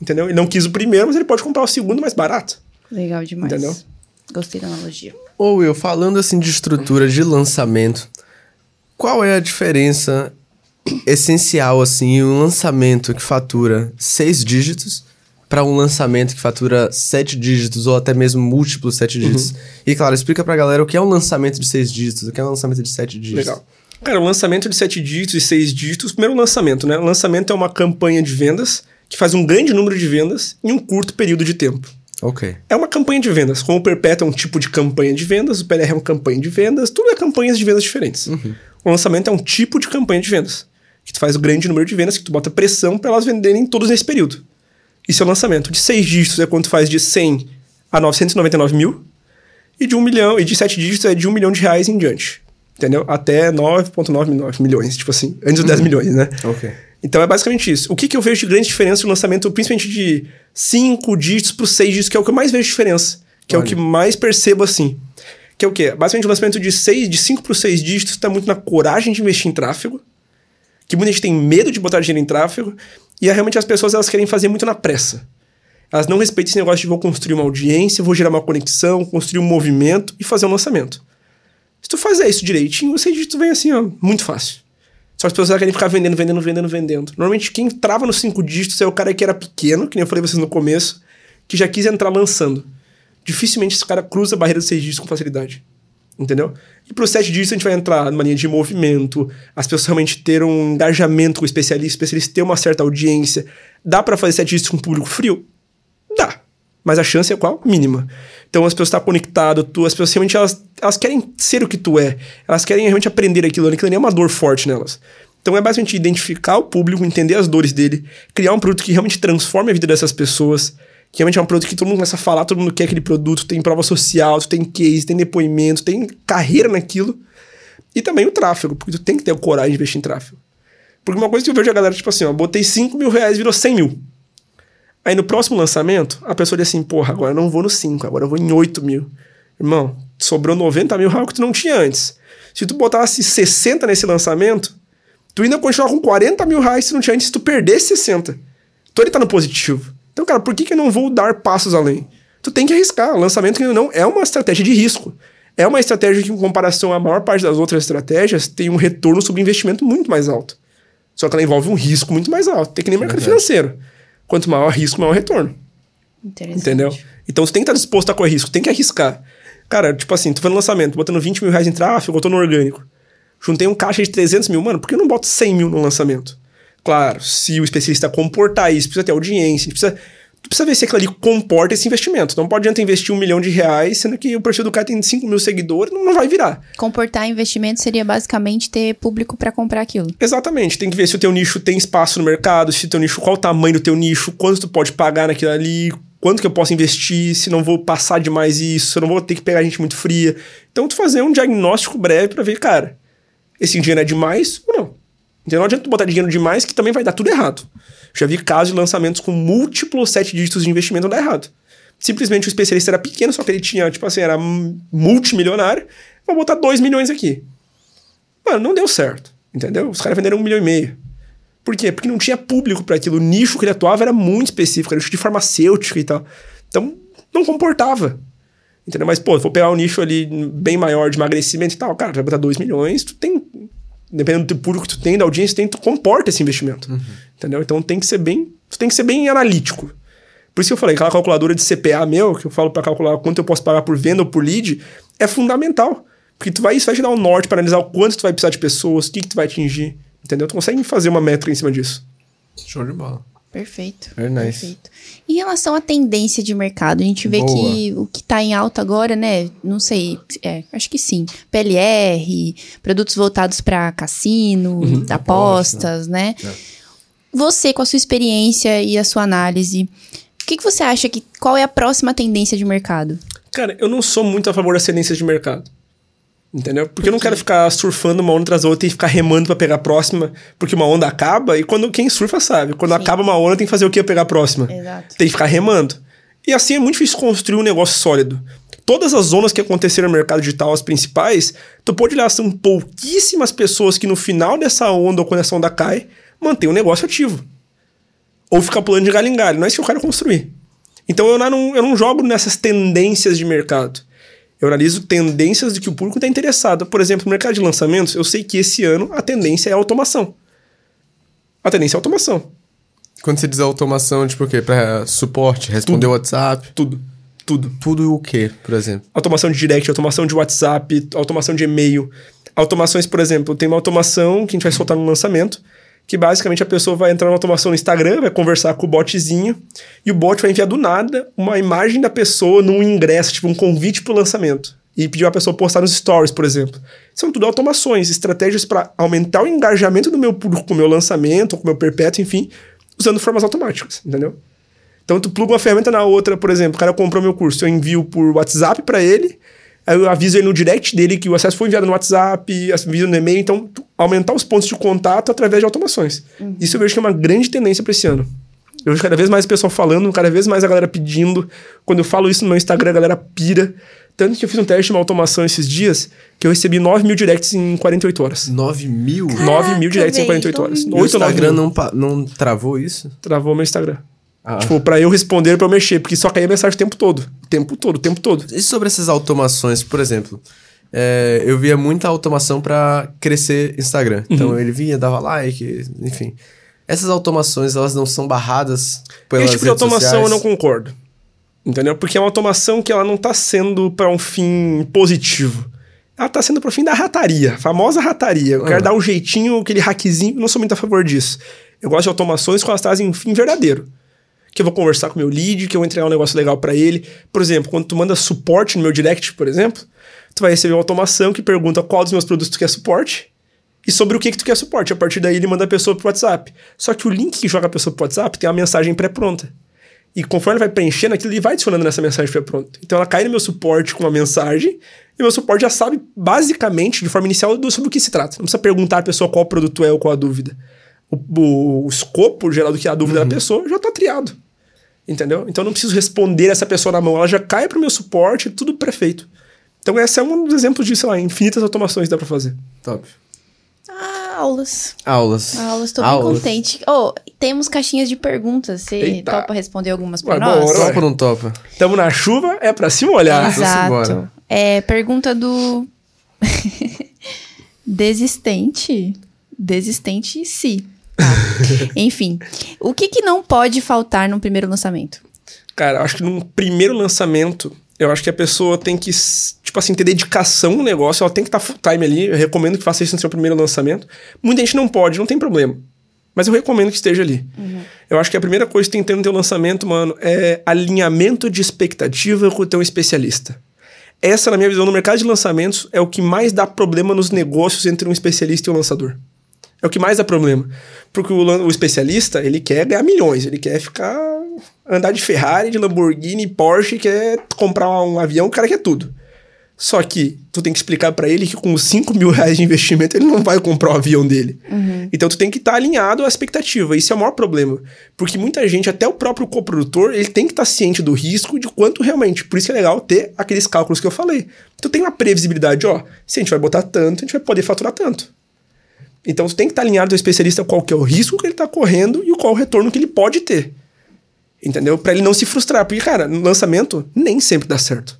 Entendeu? Ele não quis o primeiro, mas ele pode comprar o segundo mais barato. Legal demais. Entendeu? Gostei da analogia. Ou Will, falando assim de estrutura de lançamento, qual é a diferença essencial, assim, um lançamento que fatura seis dígitos para um lançamento que fatura sete dígitos ou até mesmo múltiplos sete uhum. dígitos. E, claro, explica pra galera o que é um lançamento de seis dígitos, o que é um lançamento de sete dígitos. Legal. Cara, o lançamento de sete dígitos e seis dígitos, primeiro lançamento, né? O lançamento é uma campanha de vendas que faz um grande número de vendas em um curto período de tempo. Ok. É uma campanha de vendas. Como o Perpétuo é um tipo de campanha de vendas, o PLR é uma campanha de vendas, tudo é campanhas de vendas diferentes. Uhum. O lançamento é um tipo de campanha de vendas que tu faz o grande número de vendas, que tu bota pressão para elas venderem todos nesse período. Isso é o lançamento. De seis dígitos é quando tu faz de 100 a 999 mil. E de um milhão, e de sete dígitos é de um milhão de reais em diante. Entendeu? Até 9,99 milhões, tipo assim, antes dos 10 uhum. milhões, né? Ok. Então é basicamente isso. O que, que eu vejo de grande diferença no lançamento, principalmente de 5 dígitos para 6 dígitos, que é o que eu mais vejo diferença. Que Olha. é o que mais percebo assim. Que é o quê? Basicamente o lançamento de 6, de 5 para 6 dígitos está muito na coragem de investir em tráfego que muita gente tem medo de botar dinheiro em tráfego, e é realmente as pessoas elas querem fazer muito na pressa. Elas não respeitam esse negócio de vou construir uma audiência, vou gerar uma conexão, construir um movimento e fazer um lançamento. Se tu fazer isso direitinho, você tu vem assim, ó, muito fácil. Só as pessoas querem ficar vendendo, vendendo, vendendo, vendendo. Normalmente quem trava nos cinco dígitos é o cara que era pequeno, que nem eu falei pra vocês no começo, que já quis entrar lançando. Dificilmente esse cara cruza a barreira dos seis dígitos com facilidade. Entendeu? E para os sete dias a gente vai entrar numa linha de movimento, as pessoas realmente ter um engajamento com o especialista, o especialista ter uma certa audiência. Dá para fazer sete dias com um público frio? Dá. Mas a chance é qual? Mínima. Então as pessoas estão conectadas, tu, as pessoas realmente elas, elas querem ser o que tu é. Elas querem realmente aprender aquilo, aquilo nem é uma dor forte nelas. Então é basicamente identificar o público, entender as dores dele, criar um produto que realmente transforme a vida dessas pessoas, que realmente é um produto que todo mundo começa a falar, todo mundo quer aquele produto, tem prova social, tu tem case, tem depoimento, tem carreira naquilo. E também o tráfego, porque tu tem que ter coragem de investir em tráfego. Porque uma coisa que eu vejo a galera, tipo assim, ó, botei 5 mil reais virou 100 mil. Aí no próximo lançamento, a pessoa diz assim, porra, agora eu não vou no 5, agora eu vou em 8 mil. Irmão, sobrou 90 mil reais que tu não tinha antes. Se tu botasse 60 nesse lançamento, tu ainda continuar com 40 mil reais se não tinha antes, se tu perdesse 60. Então ele tá no positivo. Então, cara, por que, que eu não vou dar passos além? Tu tem que arriscar. O lançamento que não é uma estratégia de risco. É uma estratégia que, em comparação à maior parte das outras estratégias, tem um retorno sobre investimento muito mais alto. Só que ela envolve um risco muito mais alto. Tem que nem mercado é financeiro. Quanto maior risco, maior retorno. Entendeu? Então você tem que estar disposto a correr risco, tem que arriscar. Cara, tipo assim, tu fazendo lançamento, botando 20 mil reais em tráfego, eu tô no orgânico. Juntei um caixa de 300 mil, mano, por que eu não boto 100 mil no lançamento? Claro, se o especialista comportar isso, precisa ter audiência, precisa tu precisa ver se aquilo ali comporta esse investimento. Não pode adianta investir um milhão de reais, sendo que o perfil do cara tem 5 mil seguidores, não, não vai virar. Comportar investimento seria basicamente ter público para comprar aquilo. Exatamente. Tem que ver se o teu nicho tem espaço no mercado, se o teu nicho, qual o tamanho do teu nicho, quanto tu pode pagar naquilo ali, quanto que eu posso investir, se não vou passar demais isso, se eu não vou ter que pegar gente muito fria. Então, tu fazer um diagnóstico breve para ver, cara, esse dinheiro é demais ou não. Então, não adianta tu botar dinheiro demais que também vai dar tudo errado. Já vi casos de lançamentos com múltiplos sete dígitos de investimento dar errado. Simplesmente o especialista era pequeno, só que ele tinha, tipo assim, era multimilionário. Vou botar 2 milhões aqui. Mano, não deu certo. Entendeu? Os caras venderam um milhão e meio. Por quê? Porque não tinha público para aquilo. O nicho que ele atuava era muito específico, era nicho de farmacêutica e tal. Então, não comportava. Entendeu? Mas, pô, vou pegar um nicho ali bem maior de emagrecimento e tal, cara, vai botar 2 milhões, tu tem dependendo do público que tu tem, da audiência, tem, tu comporta esse investimento. Uhum. Entendeu? Então tem que ser bem. Tu tem que ser bem analítico. Por isso que eu falei, aquela calculadora de CPA meu, que eu falo para calcular quanto eu posso pagar por venda ou por lead, é fundamental. Porque tu vai, isso vai te dar um norte para analisar o quanto tu vai precisar de pessoas, o que, que tu vai atingir. Entendeu? Tu consegue fazer uma métrica em cima disso. Show de bola. Perfeito. Very nice. Perfeito. Em relação à tendência de mercado, a gente vê Boa. que o que está em alta agora, né? Não sei, é, acho que sim. PLR, produtos voltados para cassino, uhum, apostas, né? É. Você, com a sua experiência e a sua análise, o que, que você acha que. Qual é a próxima tendência de mercado? Cara, eu não sou muito a favor das tendências de mercado. Entendeu? Porque eu não quero ficar surfando uma onda atrás da outra e ficar remando para pegar a próxima, porque uma onda acaba e quando quem surfa sabe, quando Sim. acaba uma onda tem que fazer o que pegar a próxima. Exato. Tem que ficar remando. E assim é muito difícil construir um negócio sólido. Todas as zonas que aconteceram no mercado digital, as principais, tu pode olhar, são pouquíssimas pessoas que no final dessa onda ou quando essa onda cai, mantém o negócio ativo. Ou ficar pulando de galho em galho. Não é isso que eu quero construir. Então eu não, eu não jogo nessas tendências de mercado. Eu analiso tendências de que o público está interessado. Por exemplo, no mercado de lançamentos, eu sei que esse ano a tendência é a automação. A tendência é a automação. Quando você diz automação, tipo o quê? Para suporte, responder o WhatsApp? Tudo. Tudo. Tudo o quê, por exemplo? Automação de direct, automação de WhatsApp, automação de e-mail. Automações, por exemplo, tem uma automação que a gente vai soltar no lançamento, que basicamente a pessoa vai entrar na automação no Instagram, vai conversar com o botzinho, e o bot vai enviar do nada uma imagem da pessoa num ingresso, tipo um convite para o lançamento. E pedir a pessoa postar nos stories, por exemplo. São tudo automações, estratégias para aumentar o engajamento do meu público com o meu lançamento, com o meu perpétuo, enfim, usando formas automáticas, entendeu? Então tu pluga uma ferramenta na outra, por exemplo, o cara comprou meu curso, eu envio por WhatsApp para ele, Aí eu aviso ele no direct dele que o acesso foi enviado no WhatsApp, aviso no e-mail. Então, aumentar os pontos de contato através de automações. Uhum. Isso eu vejo que é uma grande tendência para esse ano. Eu vejo cada vez mais o pessoal falando, cada vez mais a galera pedindo. Quando eu falo isso no meu Instagram, a galera pira. Tanto que eu fiz um teste de uma automação esses dias que eu recebi 9 mil directs em 48 horas. 9 mil? Caraca, 9 mil directs véio, em 48 horas. O Instagram não, não travou isso? Travou meu Instagram. Ah. Tipo, pra eu responder, pra eu mexer, porque só caía mensagem o tempo todo. O tempo todo, o tempo todo. E sobre essas automações, por exemplo, é, eu via muita automação para crescer Instagram. Então uhum. ele vinha, dava like, enfim. Essas automações, elas não são barradas pelas Esse tipo de automação sociais. eu não concordo. Entendeu? Porque é uma automação que ela não tá sendo para um fim positivo. Ela tá sendo pro fim da rataria, famosa rataria. Eu uhum. quero dar um jeitinho, aquele hackzinho, não sou muito a favor disso. Eu gosto de automações que elas trazem um fim verdadeiro que eu vou conversar com o meu lead, que eu vou entregar um negócio legal para ele. Por exemplo, quando tu manda suporte no meu direct, por exemplo, tu vai receber uma automação que pergunta qual dos meus produtos tu quer suporte e sobre o que, que tu quer suporte. A partir daí ele manda a pessoa pro WhatsApp. Só que o link que joga a pessoa pro WhatsApp tem uma mensagem pré-pronta. E conforme ele vai preenchendo aquilo, ele vai adicionando nessa mensagem pré-pronta. Então ela cai no meu suporte com uma mensagem e meu suporte já sabe basicamente, de forma inicial, sobre o que se trata. Não precisa perguntar à pessoa qual produto é ou qual a dúvida o, o, o escopo geral do que é a dúvida uhum. da pessoa já está triado. Entendeu? Então eu não preciso responder essa pessoa na mão, ela já cai para o meu suporte, tudo prefeito. Então esse é um dos exemplos de, sei lá, infinitas automações que dá para fazer. Top. Ah, aulas. Aulas. Aulas, tô aulas. bem contente. Oh, temos caixinhas de perguntas. Você Eita. topa responder algumas para nós? Bora, topa ou não topa? Tamo na chuva, é para se molhar. Exato. É, pergunta do... <laughs> Desistente. Desistente, sim. <laughs> Enfim, o que, que não pode faltar no primeiro lançamento? Cara, acho que no primeiro lançamento, eu acho que a pessoa tem que, tipo assim, ter dedicação no negócio, ela tem que estar tá full time ali. Eu recomendo que faça isso no seu primeiro lançamento. Muita gente não pode, não tem problema. Mas eu recomendo que esteja ali. Uhum. Eu acho que a primeira coisa que tem que ter no teu lançamento, mano, é alinhamento de expectativa com o teu especialista. Essa, na minha visão, no mercado de lançamentos, é o que mais dá problema nos negócios entre um especialista e um lançador. É o que mais dá problema. Porque o, o especialista, ele quer ganhar milhões, ele quer ficar. andar de Ferrari, de Lamborghini, Porsche, quer comprar um avião, o cara quer tudo. Só que tu tem que explicar para ele que com 5 mil reais de investimento ele não vai comprar o avião dele. Uhum. Então tu tem que estar tá alinhado à expectativa. Isso é o maior problema. Porque muita gente, até o próprio coprodutor, ele tem que estar tá ciente do risco de quanto realmente. Por isso que é legal ter aqueles cálculos que eu falei. Tu tem uma previsibilidade, ó. Se a gente vai botar tanto, a gente vai poder faturar tanto. Então tu tem que estar alinhado ao especialista qual que é o risco que ele está correndo e qual o retorno que ele pode ter. Entendeu? Para ele não se frustrar. Porque, cara, no lançamento nem sempre dá certo.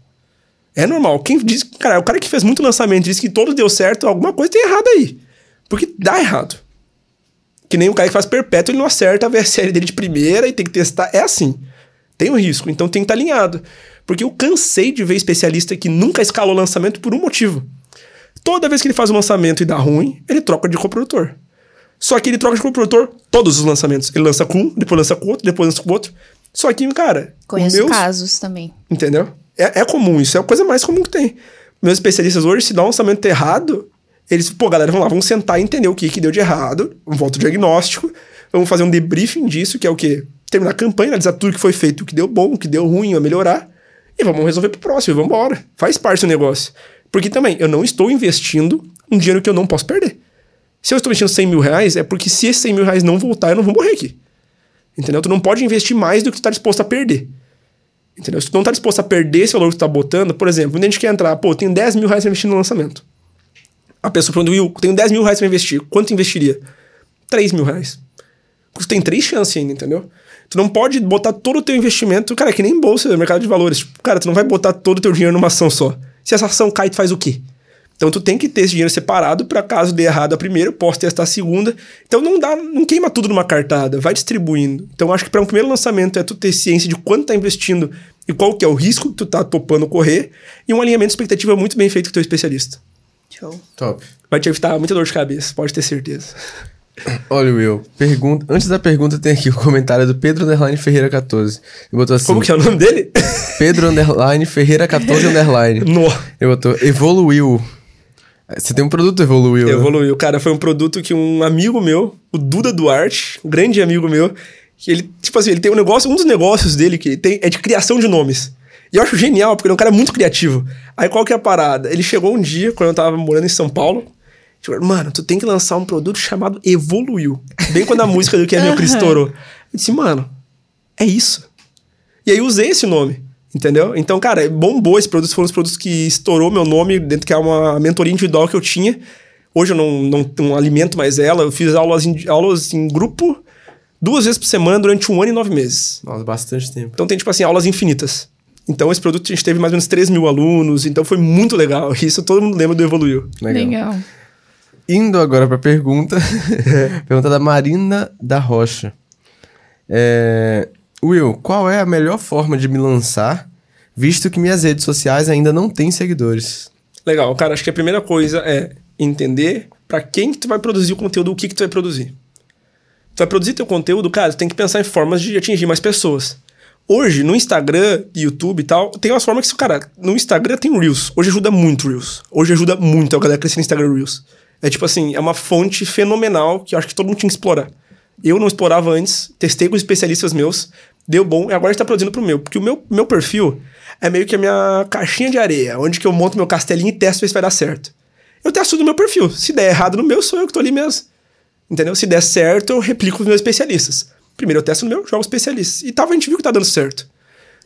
É normal. Quem diz. Cara, o cara que fez muito lançamento diz que todo deu certo, alguma coisa tem errado aí. Porque dá errado. Que nem o cara que faz perpétuo, ele não acerta a VSL dele de primeira e tem que testar. É assim. Tem um risco, então tem que estar alinhado. Porque eu cansei de ver especialista que nunca escalou lançamento por um motivo. Toda vez que ele faz um lançamento e dá ruim, ele troca de coprodutor. Só que ele troca de coprodutor todos os lançamentos. Ele lança com um, depois lança com outro, depois lança com outro. Só que, cara. Conheço meus... casos também. Entendeu? É, é comum, isso é a coisa mais comum que tem. Meus especialistas hoje, se dá um lançamento errado, eles, pô, galera, vamos lá, vamos sentar e entender o que, que deu de errado, volta o diagnóstico, vamos fazer um debriefing disso, que é o quê? Terminar a campanha, analisar tudo que foi feito, o que deu bom, o que deu ruim, a melhorar, e vamos resolver pro próximo, vamos embora. Faz parte do negócio. Porque também, eu não estou investindo um dinheiro que eu não posso perder. Se eu estou investindo 100 mil reais, é porque se esses 100 mil reais não voltar, eu não vou morrer aqui. Entendeu? Tu não pode investir mais do que tu está disposto a perder. Entendeu? Se tu não tá disposto a perder esse valor que tu tá botando, por exemplo, quando a gente quer entrar, pô, tenho 10 mil reais pra investir no lançamento. A pessoa pergunta, Will, tenho 10 mil reais pra investir. Quanto investiria? 3 mil reais. Tu tem três chances ainda, entendeu? Tu não pode botar todo o teu investimento, cara, é que nem bolsa, mercado de valores. Tipo, cara, tu não vai botar todo o teu dinheiro numa ação só. Se essa ação cai, tu faz o quê? Então tu tem que ter esse dinheiro separado para caso dê errado a primeira, posso testar a segunda. Então não dá, não queima tudo numa cartada, vai distribuindo. Então acho que para um primeiro lançamento é tu ter ciência de quanto tá investindo e qual que é o risco que tu tá topando correr e um alinhamento de expectativa muito bem feito com o teu especialista. Show. Top. Vai te evitar muita dor de cabeça, pode ter certeza. <coughs> Olha, Will, pergunta. Antes da pergunta, tem aqui o comentário do Pedro Underline Ferreira 14. Ele botou assim. Como que é o nome dele? <laughs> Pedro Underline Ferreira 14 Underline. No. Ele botou evoluiu. Você tem um produto evoluiu. Né? Evoluiu. Cara, foi um produto que um amigo meu, o Duda Duarte, um grande amigo meu, que ele, tipo assim, ele tem um negócio, um dos negócios dele que tem é de criação de nomes. E eu acho genial, porque ele é um cara muito criativo. Aí qual que é a parada? Ele chegou um dia, quando eu tava morando em São Paulo, tipo, mano, tu tem que lançar um produto chamado Evoluiu. Bem quando a música do que é meu Cristo estourou. Eu disse, mano, é isso. E aí eu usei esse nome. Entendeu? Então, cara, bombou esse produto. Foram os produtos que estourou meu nome dentro que é uma mentoria individual que eu tinha. Hoje eu não, não, não alimento mais ela. Eu fiz aulas em, aulas em grupo duas vezes por semana durante um ano e nove meses. Nossa, bastante tempo. Então tem, tipo assim, aulas infinitas. Então esse produto a gente teve mais ou menos 3 mil alunos. Então foi muito legal. <laughs> Isso todo mundo lembra do Evoluiu. Legal. legal. Indo agora pra pergunta. <laughs> pergunta da Marina da Rocha. É, Will, qual é a melhor forma de me lançar, visto que minhas redes sociais ainda não têm seguidores? Legal, cara, acho que a primeira coisa é entender para quem que tu vai produzir o conteúdo, o que que tu vai produzir. Tu vai produzir teu conteúdo, cara, tu tem que pensar em formas de atingir mais pessoas. Hoje, no Instagram, YouTube e tal, tem umas formas que, cara, no Instagram tem Reels. Hoje ajuda muito Reels. Hoje ajuda muito a galera a crescer no Instagram Reels. É tipo assim, é uma fonte fenomenal que eu acho que todo mundo tinha que explorar. Eu não explorava antes, testei com especialistas meus, deu bom, e agora está produzindo pro meu. Porque o meu, meu perfil é meio que a minha caixinha de areia, onde que eu monto meu castelinho e testo se vai dar certo. Eu testo no meu perfil. Se der errado no meu, sou eu que tô ali mesmo. Entendeu? Se der certo, eu replico os meus especialistas. Primeiro eu testo no meu, jogo especialistas. E tal, a gente viu que tá dando certo.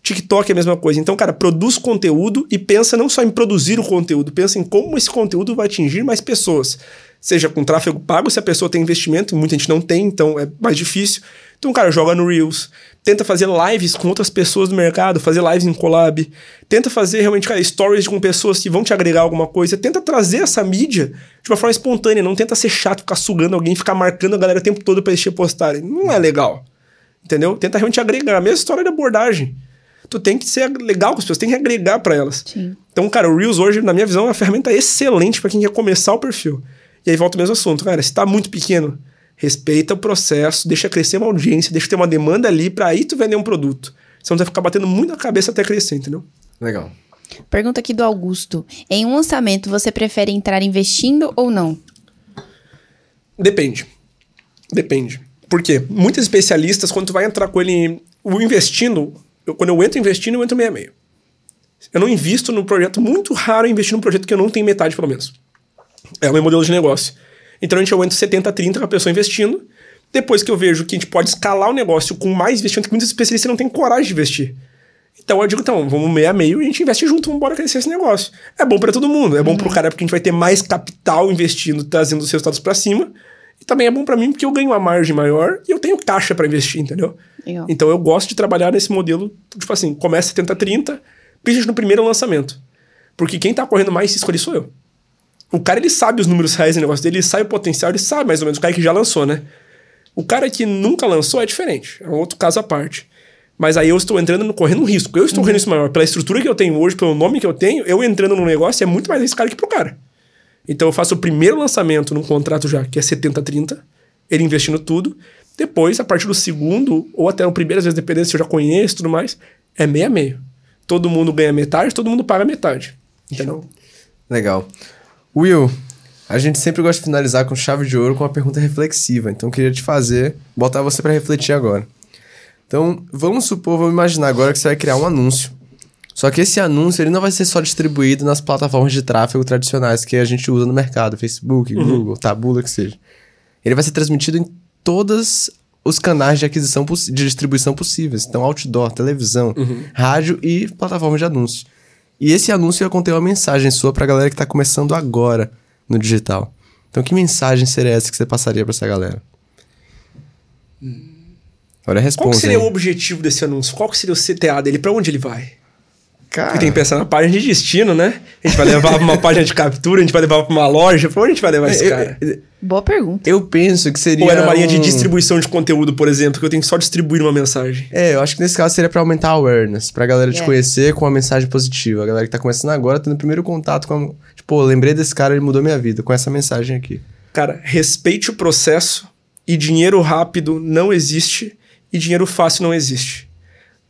TikTok é a mesma coisa. Então, cara, produz conteúdo e pensa não só em produzir o conteúdo, pensa em como esse conteúdo vai atingir mais pessoas. Seja com tráfego pago, se a pessoa tem investimento, muita gente não tem, então é mais difícil. Então, cara, joga no Reels, tenta fazer lives com outras pessoas do mercado, fazer lives em collab, tenta fazer realmente, cara, stories com pessoas que vão te agregar alguma coisa, tenta trazer essa mídia de uma forma espontânea, não tenta ser chato, ficar sugando alguém, ficar marcando a galera o tempo todo pra eles te postarem. Não é legal. Entendeu? Tenta realmente agregar. A mesma história de abordagem. Tu tem que ser legal com as pessoas, tem que agregar para elas. Sim. Então, cara, o Reels hoje, na minha visão, é uma ferramenta excelente para quem quer começar o perfil. E aí volta o mesmo assunto, cara. Se tá muito pequeno, Respeita o processo, deixa crescer uma audiência, deixa ter uma demanda ali pra aí tu vender um produto. Senão tu vai ficar batendo muito na cabeça até crescer, entendeu? Legal. Pergunta aqui do Augusto. Em um lançamento, você prefere entrar investindo ou não? Depende. Depende. Por quê? Muitos especialistas, quando tu vai entrar com ele o investindo, eu- quando eu entro investindo, eu entro meio a meio. Eu não invisto no projeto, muito raro investir num projeto que eu não tenho metade, pelo menos. É o meu modelo de negócio. Então, a gente, eu entro 70, 30 com a pessoa investindo. Depois que eu vejo que a gente pode escalar o negócio com mais investimento, que muitos especialistas não têm coragem de investir. Então eu digo, então, vamos meio a meio e a gente investe junto, vamos embora crescer esse negócio. É bom pra todo mundo. É bom pro cara porque a gente vai ter mais capital investindo, trazendo os resultados pra cima. E também é bom pra mim porque eu ganho uma margem maior e eu tenho caixa pra investir, entendeu? Legal. Então eu gosto de trabalhar nesse modelo, tipo assim, começa 70 30, principalmente no primeiro lançamento. Porque quem tá correndo mais risco ali sou eu. O cara, ele sabe os números reais do negócio dele, ele sabe o potencial, ele sabe mais ou menos o cara que já lançou, né? O cara que nunca lançou é diferente, é um outro caso à parte. Mas aí eu estou entrando no correndo um risco. Eu estou correndo isso maior. Pela estrutura que eu tenho hoje, pelo nome que eu tenho, eu entrando no negócio é muito mais arriscado que pro cara. Então eu faço o primeiro lançamento num contrato já, que é 70-30, ele investindo tudo. Depois, a partir do segundo, ou até no primeiro, às vezes, dependendo se eu já conheço e tudo mais, é meio a meio. Todo mundo ganha metade, todo mundo paga metade. Entendeu? Legal. Will, a gente sempre gosta de finalizar com chave de ouro com uma pergunta reflexiva. Então, eu queria te fazer, botar você para refletir agora. Então, vamos supor, vamos imaginar agora que você vai criar um anúncio. Só que esse anúncio ele não vai ser só distribuído nas plataformas de tráfego tradicionais que a gente usa no mercado, Facebook, Google, Tabula, que seja. Ele vai ser transmitido em todos os canais de aquisição de distribuição possíveis. Então, outdoor, televisão, rádio e plataformas de anúncio. E esse anúncio ia conter uma mensagem sua pra galera que tá começando agora no digital. Então, que mensagem seria essa que você passaria pra essa galera? Olha a Qual que resposta. seria o objetivo desse anúncio? Qual que seria o CTA dele? Pra onde ele vai? Cara, Porque tem que pensar na página de destino, né? A gente vai levar pra uma página de captura, a gente vai levar pra uma loja. Pra onde a gente vai levar esse eu, cara? eu- Boa pergunta. eu penso que seria. Ou é numa linha de um- distribuição de conteúdo, por exemplo, que eu tenho que só distribuir uma mensagem. É, eu acho que nesse caso seria pra aumentar a awareness, pra galera te É. conhecer com uma mensagem positiva. A galera que tá começando agora, tendo o primeiro contato com a... Tipo, pô, lembrei desse cara, ele mudou minha vida, com essa mensagem aqui. Cara, respeite o processo e dinheiro rápido não existe e dinheiro fácil não existe.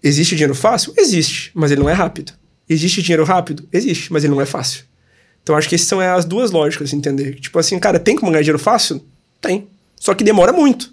Existe dinheiro fácil? Existe, mas ele não é rápido. Existe dinheiro rápido? Existe, mas ele não é fácil. Então acho que essas são as duas lógicas, entender? Tipo assim, cara, tem como ganhar dinheiro fácil? Tem. Só que demora muito.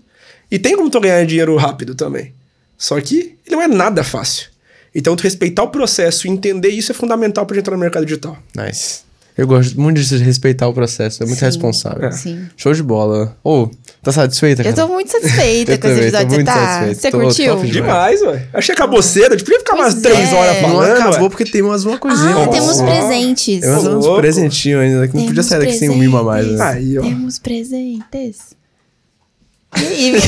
E tem como tu ganhar dinheiro rápido também. Só que ele não é nada fácil. Então, tu respeitar o processo e entender isso é fundamental gente entrar no mercado digital. Nice. Eu gosto muito de respeitar o processo, é muito Sim. responsável. É. Sim. Show de bola. Ô, tá satisfeita, Eu cara? tô muito satisfeita <laughs> Eu com esse tô episódio. Você muito tá? satisfeito. Você Tô curtiu? top demais. Demais, ué. Achei que acabou cedo. A gente podia ficar umas Pois três é. horas Não falando. acabou ué. porque tem umas uma coisinha. Ah, temos Ó. presentes. Tem uns, presentinhos ainda, que não podia Temos sair daqui sem um mimo a mais. Né? Aí, ó. Temos presentes. <laughs> E aí?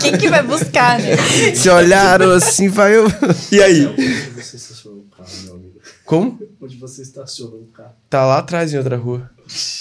Quem que vai buscar, né? Se olharam assim, vai eu... E aí? Você carro, meu amigo? Como? Onde você estacionou o carro? Tá lá atrás em outra rua.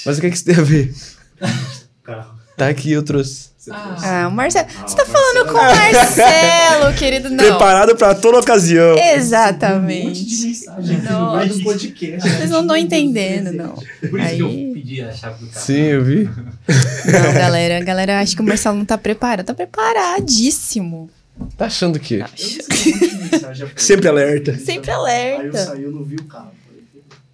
Mas o que que isso tem a ver? <laughs> carro. Tá aqui, eu trouxe. Ah, o Marcelo. Você tá falando com o Marcelo, <laughs> querido. Não. Preparado pra toda ocasião. Um monte de Exatamente. mensagem do podcast. Vocês não estão entendendo, não. Por isso que eu Aí, pedi a chave do carro. Sim, eu vi. não, galera. A galera acha que o Marcelo não tá preparado. Tá preparadíssimo. Tá achando o quê? Falei, Sempre alerta. Sempre Aí eu alerta. saí, eu não vi o carro.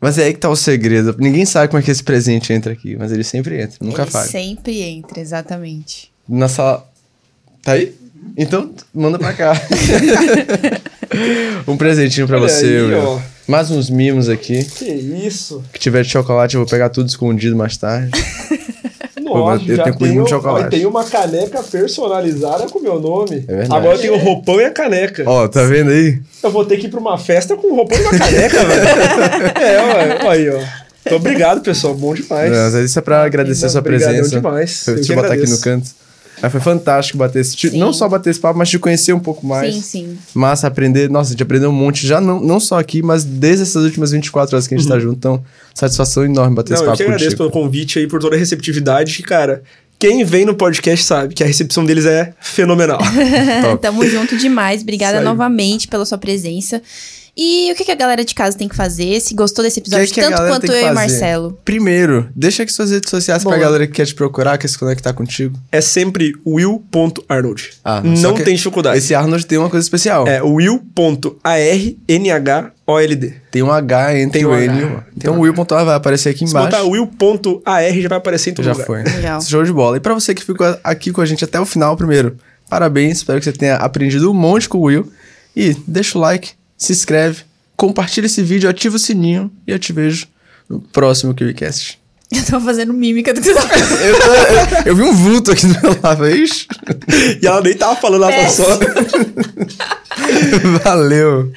Mas é aí que tá o segredo. Ninguém sabe como é que esse presente entra aqui, mas ele sempre entra, nunca Ele falha. sempre entra, exatamente. Na sala. Tá aí? Então, manda pra cá. <laughs> um presentinho pra Olha você, aí, ó. Mais uns mimos aqui. Que isso? Que tiver de chocolate, eu vou pegar tudo escondido mais tarde. <laughs> Eu já tenho comido muito chocolate. ó, Tem uma caneca personalizada com o meu nome. É verdade. Agora eu tenho o roupão e a caneca. Ó, tá vendo aí? Eu vou ter que ir pra uma festa com o roupão e uma caneca, velho. <laughs> É. Olha aí, ó. Então, obrigado, pessoal. Bom demais. Não, isso é pra agradecer a sua presença. demais. Eu Deixa eu botar aqui agradeço. no canto. Mas foi fantástico bater esse. te- Sim. Não só bater esse papo, mas te conhecer um pouco mais. Sim, sim. Massa, aprender. Nossa, a gente aprendeu um monte, já não, não só aqui, mas desde essas últimas 24 horas que a gente tá junto. Então, satisfação enorme bater Uhum. Não, esse eu papo que agradeço contigo. pelo convite aí, por toda a receptividade. Que, cara, quem vem no podcast sabe que a recepção deles é fenomenal. <laughs> Tamo junto demais. Obrigada aí. novamente pela sua presença. E o que, que a galera de casa tem que fazer? Se gostou desse episódio, que que tanto quanto eu e? Marcelo. Primeiro, deixa aqui suas redes sociais Boa. pra galera que quer te procurar, quer se conectar contigo. É sempre will.arnold. Ah, só não que tem dificuldade. Esse Arnold tem uma coisa especial. É will.arnhold. Tem um H entre Tem um o H. N. e o- Então o Will.A vai aparecer aqui Se embaixo. botar will.ar já vai aparecer em todo Já lugar. foi. Legal. Show de bola. E pra você que ficou aqui com a gente até o final, primeiro, parabéns. Espero que você tenha aprendido um monte com o Will. E deixa o like, se inscreve, compartilha esse vídeo, ativa o sininho e eu te vejo no próximo KiwiCast. <laughs> Eu tô fazendo mímica do que você tá fazendo. Eu, <laughs> eu- eu vi um vulto aqui do meu lado, ixi. E ela nem tava falando, ela É. só. <laughs> Valeu.